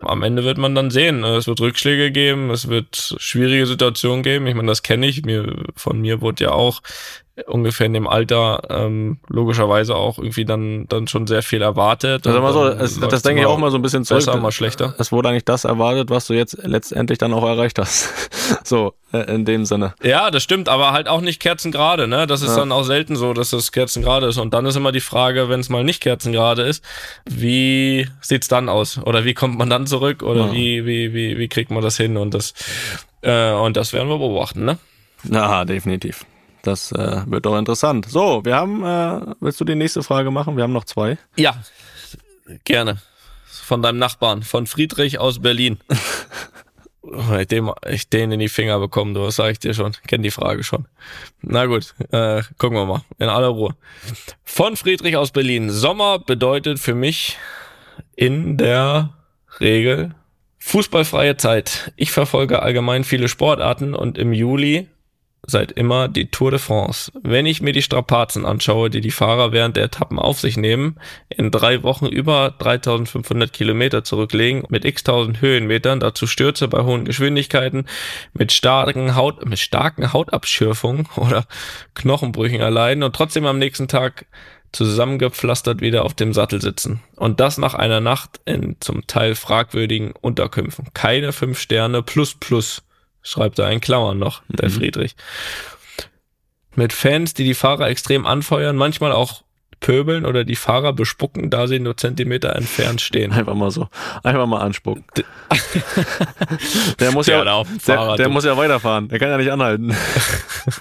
am Ende wird man dann sehen. Es wird Rückschläge geben, es wird schwierige Situationen geben. Ich meine, das kenne ich. Mir, von mir wurde ja auch ungefähr in dem Alter ähm, logischerweise auch irgendwie dann dann schon sehr viel erwartet. Also mal so, es, das denke ich auch mal so ein bisschen zurück. Besser, mal schlechter. Es wurde eigentlich das erwartet, was du jetzt letztendlich dann auch erreicht hast. so äh, in dem Sinne. Ja, das stimmt, aber halt auch nicht kerzengerade. Ne, das ist ja. dann auch selten so, dass das kerzengerade ist. Und dann ist immer die Frage, wenn es mal nicht kerzengerade ist, wie sieht's dann aus? Oder wie kommt man dann zurück? Oder ja. wie wie wie wie kriegt man das hin? Und das äh, und das werden wir beobachten. Ne? Na, definitiv. Das äh, wird doch interessant. So, wir haben, äh, willst du die nächste Frage machen? Wir haben noch zwei. Ja, gerne. Von deinem Nachbarn, von Friedrich aus Berlin. ich, dem, ich den in die Finger bekommen, du, das sag ich dir schon. Kenn die Frage schon. Na gut, äh, gucken wir mal. In aller Ruhe. Von Friedrich aus Berlin. Sommer bedeutet für mich in der Regel fußballfreie Zeit. Ich verfolge allgemein viele Sportarten und im Juli seit immer die Tour de France. Wenn ich mir die Strapazen anschaue, die die Fahrer während der Etappen auf sich nehmen, in drei Wochen über 3500 Kilometer zurücklegen, mit x tausend Höhenmetern, dazu Stürze bei hohen Geschwindigkeiten, mit starken Haut, mit starken Hautabschürfungen oder Knochenbrüchen erleiden und trotzdem am nächsten Tag zusammengepflastert wieder auf dem Sattel sitzen. Und das nach einer Nacht in zum Teil fragwürdigen Unterkünften. Keine fünf Sterne plus plus schreibt er in Klammern noch, der mhm. Friedrich. Mit Fans, die die Fahrer extrem anfeuern, manchmal auch pöbeln oder die Fahrer bespucken, da sie nur Zentimeter entfernt stehen. Einfach mal so. Einfach mal anspucken. der muss der ja, der, der muss ja weiterfahren. Der kann ja nicht anhalten.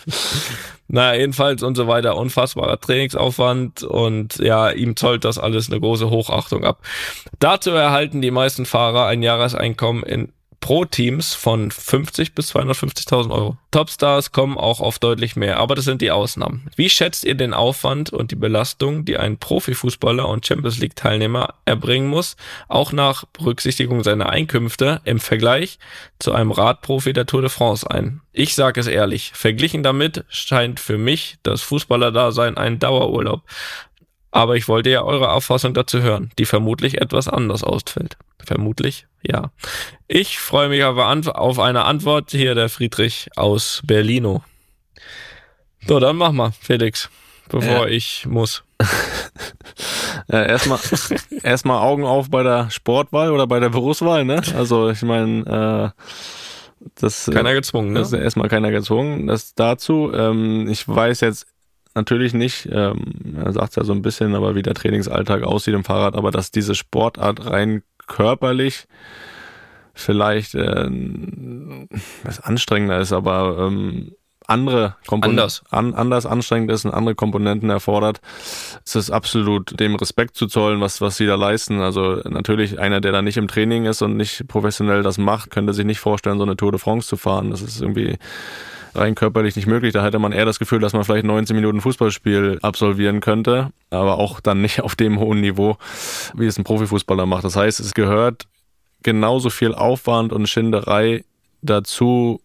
naja, jedenfalls und so weiter. Unfassbarer Trainingsaufwand und ja, ihm zollt das alles eine große Hochachtung ab. Dazu erhalten die meisten Fahrer ein Jahreseinkommen in pro Teams von 50 bis 250.000 Euro. Topstars kommen auch auf deutlich mehr, aber das sind die Ausnahmen. Wie schätzt ihr den Aufwand und die Belastung, die ein Profifußballer und Champions League Teilnehmer erbringen muss, auch nach Berücksichtigung seiner Einkünfte im Vergleich zu einem Radprofi der Tour de France ein? Ich sage es ehrlich, verglichen damit scheint für mich das Fußballerdasein ein Dauerurlaub. Aber ich wollte ja eure Auffassung dazu hören, die vermutlich etwas anders ausfällt. Vermutlich, ja. Ich freue mich aber auf eine Antwort hier der Friedrich aus Berlino. So, dann mach mal, Felix, bevor ja. ich muss. ja, erstmal erstmal Augen auf bei der Sportwahl oder bei der Berufswahl, ne? Also ich meine, äh, das keiner gezwungen, ne? Das ist erstmal keiner gezwungen. Das dazu. Ähm, ich weiß jetzt natürlich nicht, ähm, er sagt ja so ein bisschen, aber wie der Trainingsalltag aussieht im Fahrrad, aber dass diese Sportart rein körperlich vielleicht äh, was anstrengender ist, aber ähm, andere Komponenten anders. An, anders anstrengend ist und andere Komponenten erfordert, ist es absolut dem Respekt zu zollen, was, was sie da leisten. Also natürlich einer, der da nicht im Training ist und nicht professionell das macht, könnte sich nicht vorstellen, so eine Tour de France zu fahren. Das ist irgendwie rein körperlich nicht möglich. Da hätte man eher das Gefühl, dass man vielleicht 19 Minuten Fußballspiel absolvieren könnte, aber auch dann nicht auf dem hohen Niveau, wie es ein Profifußballer macht. Das heißt, es gehört genauso viel Aufwand und Schinderei dazu,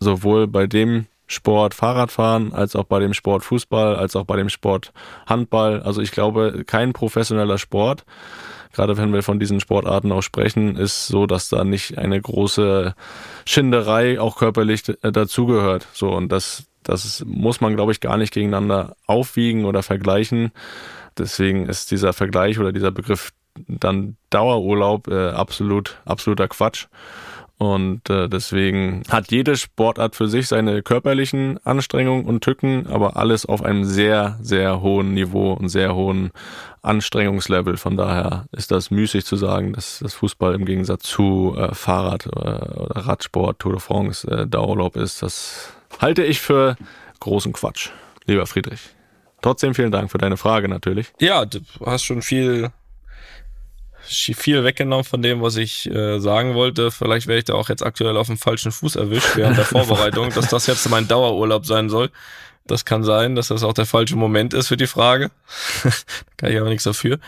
sowohl bei dem Sport Fahrradfahren, als auch bei dem Sport Fußball, als auch bei dem Sport Handball. Also ich glaube, kein professioneller Sport gerade wenn wir von diesen Sportarten auch sprechen, ist so, dass da nicht eine große Schinderei auch körperlich äh, dazugehört. So, und das, das muss man, glaube ich, gar nicht gegeneinander aufwiegen oder vergleichen. Deswegen ist dieser Vergleich oder dieser Begriff dann Dauerurlaub äh, absolut, absoluter Quatsch. Und äh, deswegen hat jede Sportart für sich seine körperlichen Anstrengungen und Tücken, aber alles auf einem sehr, sehr hohen Niveau und sehr hohen Anstrengungslevel. Von daher ist das müßig zu sagen, dass das Fußball im Gegensatz zu äh, Fahrrad äh, oder Radsport, Tour de France, äh, Dauerlaub ist. Das halte ich für großen Quatsch, lieber Friedrich. Trotzdem vielen Dank für deine Frage natürlich. Ja, du hast schon viel viel weggenommen von dem, was ich äh, sagen wollte. Vielleicht wäre ich da auch jetzt aktuell auf dem falschen Fuß erwischt während der Vorbereitung, dass das jetzt mein Dauerurlaub sein soll. Das kann sein, dass das auch der falsche Moment ist für die Frage. da kann ich aber nichts dafür.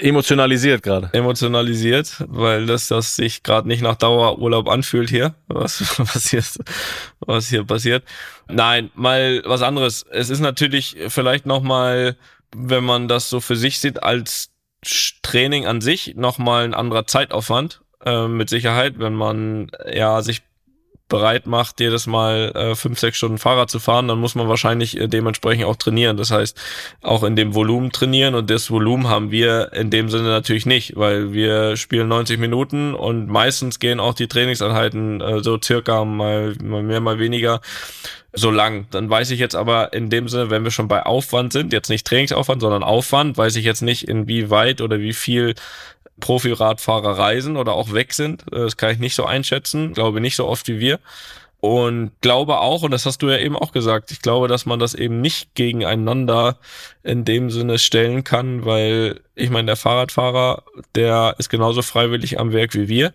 Emotionalisiert gerade. Emotionalisiert, weil das, das sich gerade nicht nach Dauerurlaub anfühlt hier, was, was, hier, was hier passiert. Nein, mal was anderes. Es ist natürlich vielleicht nochmal, wenn man das so für sich sieht, als Training an sich nochmal ein anderer Zeitaufwand, äh, mit Sicherheit, wenn man ja sich bereit macht, jedes Mal äh, fünf, sechs Stunden Fahrrad zu fahren, dann muss man wahrscheinlich äh, dementsprechend auch trainieren. Das heißt, auch in dem Volumen trainieren und das Volumen haben wir in dem Sinne natürlich nicht, weil wir spielen 90 Minuten und meistens gehen auch die Trainingseinheiten äh, so circa mal, mal mehr, mal weniger so lang. Dann weiß ich jetzt aber in dem Sinne, wenn wir schon bei Aufwand sind, jetzt nicht Trainingsaufwand, sondern Aufwand, weiß ich jetzt nicht, inwieweit oder wie viel Profi-Radfahrer reisen oder auch weg sind. Das kann ich nicht so einschätzen, glaube nicht so oft wie wir. und glaube auch, und das hast du ja eben auch gesagt, ich glaube, dass man das eben nicht gegeneinander in dem Sinne stellen kann, weil ich meine, der Fahrradfahrer, der ist genauso freiwillig am Werk wie wir.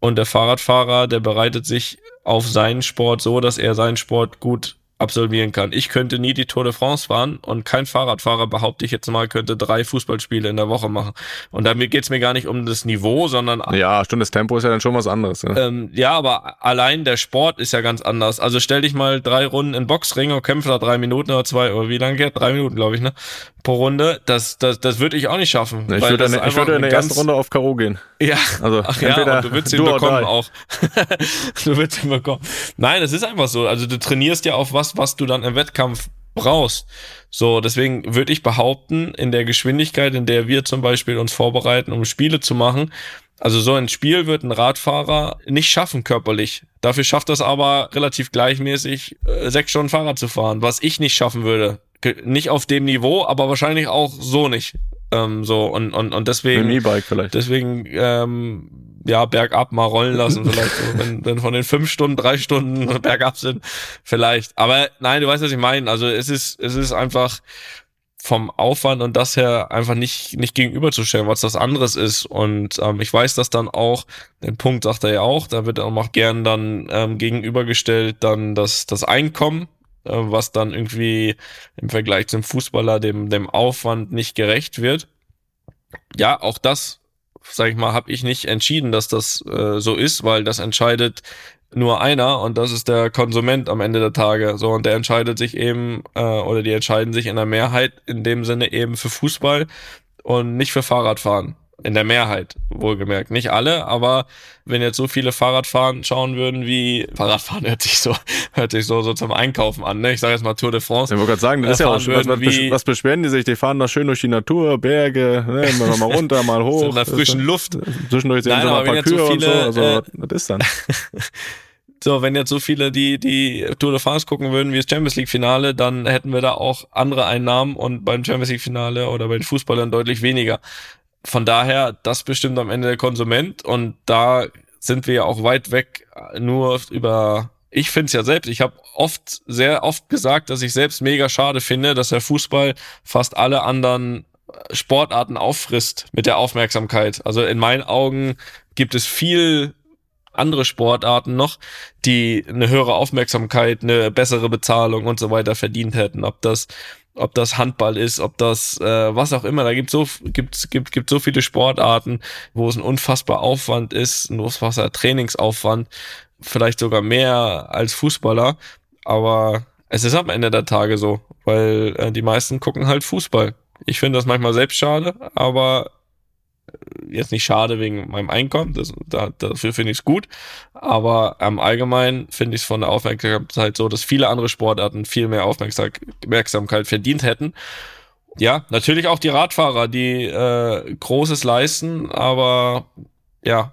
Und der Fahrradfahrer, der bereitet sich auf seinen Sport so, dass er seinen Sport gut absolvieren kann. Ich könnte nie die Tour de France fahren und kein Fahrradfahrer, behaupte ich jetzt mal, könnte drei Fußballspiele in der Woche machen. Und damit geht's mir gar nicht um das Niveau, sondern... Ja, stimmt, das Tempo ist ja dann schon was anderes. Ne? Ähm, ja, aber allein der Sport ist ja ganz anders. Also stell dich mal drei Runden in Boxring und kämpfe da drei Minuten oder zwei, oder wie lange geht? Drei Minuten, glaube ich, ne? Pro Runde. Das, das, das würde ich auch nicht schaffen. ich würde, eine, ich würde in der ersten Runde auf K.O. gehen. Ja, also Ach, ja, du würdest ihn bekommen auch. du würdest ihn bekommen. Nein, es ist einfach so. Also du trainierst ja auf was, was du dann im Wettkampf brauchst. So, deswegen würde ich behaupten, in der Geschwindigkeit, in der wir zum Beispiel uns vorbereiten, um Spiele zu machen, also so ein Spiel wird ein Radfahrer nicht schaffen körperlich. Dafür schafft das aber relativ gleichmäßig, äh, sechs Stunden Fahrrad zu fahren, was ich nicht schaffen würde. Nicht auf dem Niveau, aber wahrscheinlich auch so nicht. Ähm, so und, und, und deswegen. E-Bike vielleicht. Deswegen, ähm, ja, bergab mal rollen lassen, vielleicht, so, wenn, wenn von den fünf Stunden drei Stunden bergab sind, vielleicht. Aber nein, du weißt, was ich meine. Also es ist, es ist einfach vom Aufwand und das her einfach nicht, nicht gegenüberzustellen, was das anderes ist. Und ähm, ich weiß, dass dann auch, den Punkt sagt er ja auch, da wird auch noch gern dann ähm, gegenübergestellt, dann das, das Einkommen, was dann irgendwie im Vergleich zum Fußballer dem, dem Aufwand nicht gerecht wird. Ja, auch das sag ich mal, habe ich nicht entschieden, dass das äh, so ist, weil das entscheidet nur einer und das ist der Konsument am Ende der Tage. So und der entscheidet sich eben äh, oder die entscheiden sich in der Mehrheit in dem Sinne eben für Fußball und nicht für Fahrradfahren. In der Mehrheit, wohlgemerkt. Nicht alle, aber wenn jetzt so viele Fahrradfahren schauen würden, wie Fahrradfahren hört sich so, hört sich so, so zum Einkaufen an, ne? Ich sage jetzt mal Tour de France. Ich wollte gerade sagen, das ist ja auch was, was, was, beschweren die sich? Die fahren da schön durch die Natur, Berge, ne? mal, mal runter, mal hoch. So in der frischen Luft. Zwischendurch sehen sie mal ein paar Kühe so viele, und so. Also, äh, was ist dann? So, wenn jetzt so viele die, die Tour de France gucken würden wie das Champions League Finale, dann hätten wir da auch andere Einnahmen und beim Champions League Finale oder bei den Fußballern deutlich weniger von daher, das bestimmt am Ende der Konsument und da sind wir ja auch weit weg nur über ich finde es ja selbst, ich habe oft, sehr oft gesagt, dass ich selbst mega schade finde, dass der Fußball fast alle anderen Sportarten auffrisst mit der Aufmerksamkeit. Also in meinen Augen gibt es viel andere Sportarten noch, die eine höhere Aufmerksamkeit, eine bessere Bezahlung und so weiter verdient hätten. Ob das ob das Handball ist, ob das äh, was auch immer. Da gibt so gibt gibt gibt so viele Sportarten, wo es ein unfassbar Aufwand ist, ein unfassbar Trainingsaufwand, vielleicht sogar mehr als Fußballer. Aber es ist am Ende der Tage so, weil äh, die meisten gucken halt Fußball. Ich finde das manchmal selbst schade, aber jetzt nicht schade wegen meinem Einkommen, das, da, dafür finde ich es gut, aber am Allgemeinen finde ich es von der Aufmerksamkeit so, dass viele andere Sportarten viel mehr Aufmerksamkeit verdient hätten. Ja, natürlich auch die Radfahrer, die äh, Großes leisten, aber ja,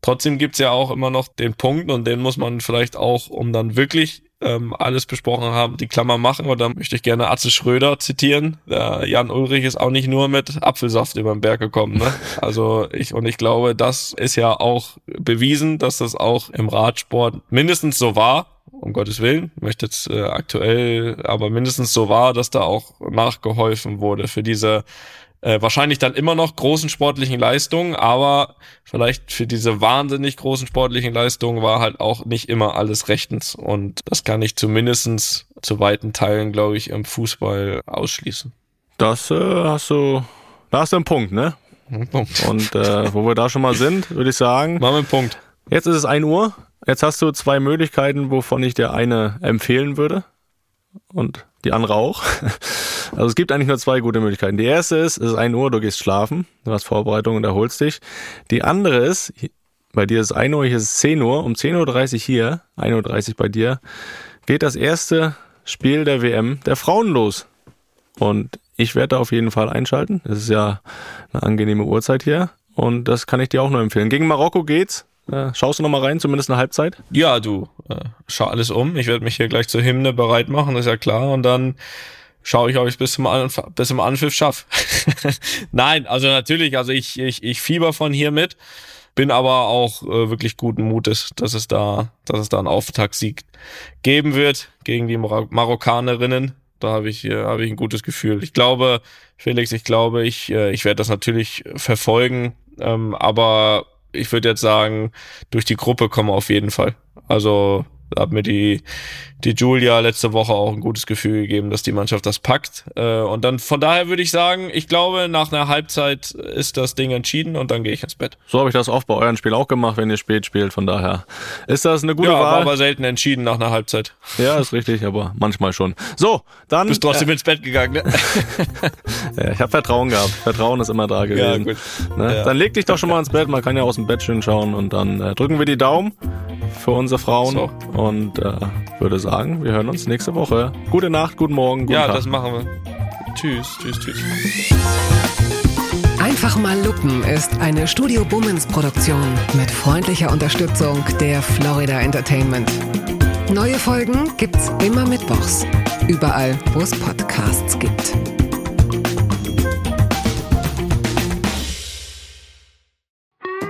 trotzdem gibt's ja auch immer noch den Punkt und den muss man vielleicht auch, um dann wirklich ähm, alles besprochen haben, die Klammer machen. Und dann möchte ich gerne Atze Schröder zitieren. Der Jan Ulrich ist auch nicht nur mit Apfelsaft über den Berg gekommen. Ne? Also ich und ich glaube, das ist ja auch bewiesen, dass das auch im Radsport mindestens so war. Um Gottes Willen, ich möchte jetzt äh, aktuell, aber mindestens so war, dass da auch nachgeholfen wurde für diese äh, wahrscheinlich dann immer noch großen sportlichen Leistungen, aber vielleicht für diese wahnsinnig großen sportlichen Leistungen war halt auch nicht immer alles rechtens. Und das kann ich zumindestens zu weiten Teilen, glaube ich, im Fußball ausschließen. Das äh, hast du, da hast du einen Punkt, ne? Ein Punkt. Und äh, wo wir da schon mal sind, würde ich sagen. Machen wir einen Punkt. Jetzt ist es 1 Uhr. Jetzt hast du zwei Möglichkeiten, wovon ich dir eine empfehlen würde. Und die andere auch. Also es gibt eigentlich nur zwei gute Möglichkeiten. Die erste ist, es ist 1 Uhr, du gehst schlafen, du hast Vorbereitung und erholst dich. Die andere ist, bei dir ist es 1 Uhr, hier ist es 10 Uhr, um 10.30 Uhr hier, 1.30 Uhr bei dir, geht das erste Spiel der WM der Frauen los. Und ich werde da auf jeden Fall einschalten. Es ist ja eine angenehme Uhrzeit hier. Und das kann ich dir auch nur empfehlen. Gegen Marokko geht's. Äh, schaust du noch mal rein, zumindest eine Halbzeit? Ja, du, äh, schau alles um. Ich werde mich hier gleich zur Hymne bereit machen, ist ja klar. Und dann schaue ich, ob ich es bis zum, Anf bis zum Anpfiff schaffe. Nein, also natürlich, also ich, ich, ich fieber von hier mit. bin aber auch äh, wirklich guten Mutes, dass es da, dass es da einen Auftaktsieg geben wird gegen die Mar Marokkanerinnen. Da habe ich, äh, habe ich ein gutes Gefühl. Ich glaube, Felix, ich glaube, ich, äh, ich werde das natürlich verfolgen, ähm, aber ich würde jetzt sagen, durch die Gruppe kommen auf jeden Fall. Also hat mir die, die Julia letzte Woche auch ein gutes Gefühl gegeben, dass die Mannschaft das packt. Äh, und dann von daher würde ich sagen, ich glaube, nach einer Halbzeit ist das Ding entschieden und dann gehe ich ins Bett. So habe ich das oft bei euren Spielen auch gemacht, wenn ihr spät spielt. Von daher ist das eine gute ja, Wahl. aber selten entschieden nach einer Halbzeit. Ja, ist richtig, aber manchmal schon. So, dann. Bist trotzdem äh, ins Bett gegangen, ne? ja, ich habe Vertrauen gehabt. Vertrauen ist immer da gewesen. Ja, gut. Ne? Ja. Dann leg dich doch schon mal ins Bett. Man kann ja aus dem Bett schön schauen und dann äh, drücken wir die Daumen für unsere Frauen so. und äh, würde sagen, wir hören uns nächste Woche. Gute Nacht, guten Morgen, guten Ja, Tag. das machen wir. Tschüss, tschüss, tschüss. Einfach mal lupen ist eine Studio Bummens Produktion mit freundlicher Unterstützung der Florida Entertainment. Neue Folgen gibt's immer mittwochs. Überall, wo es Podcasts gibt.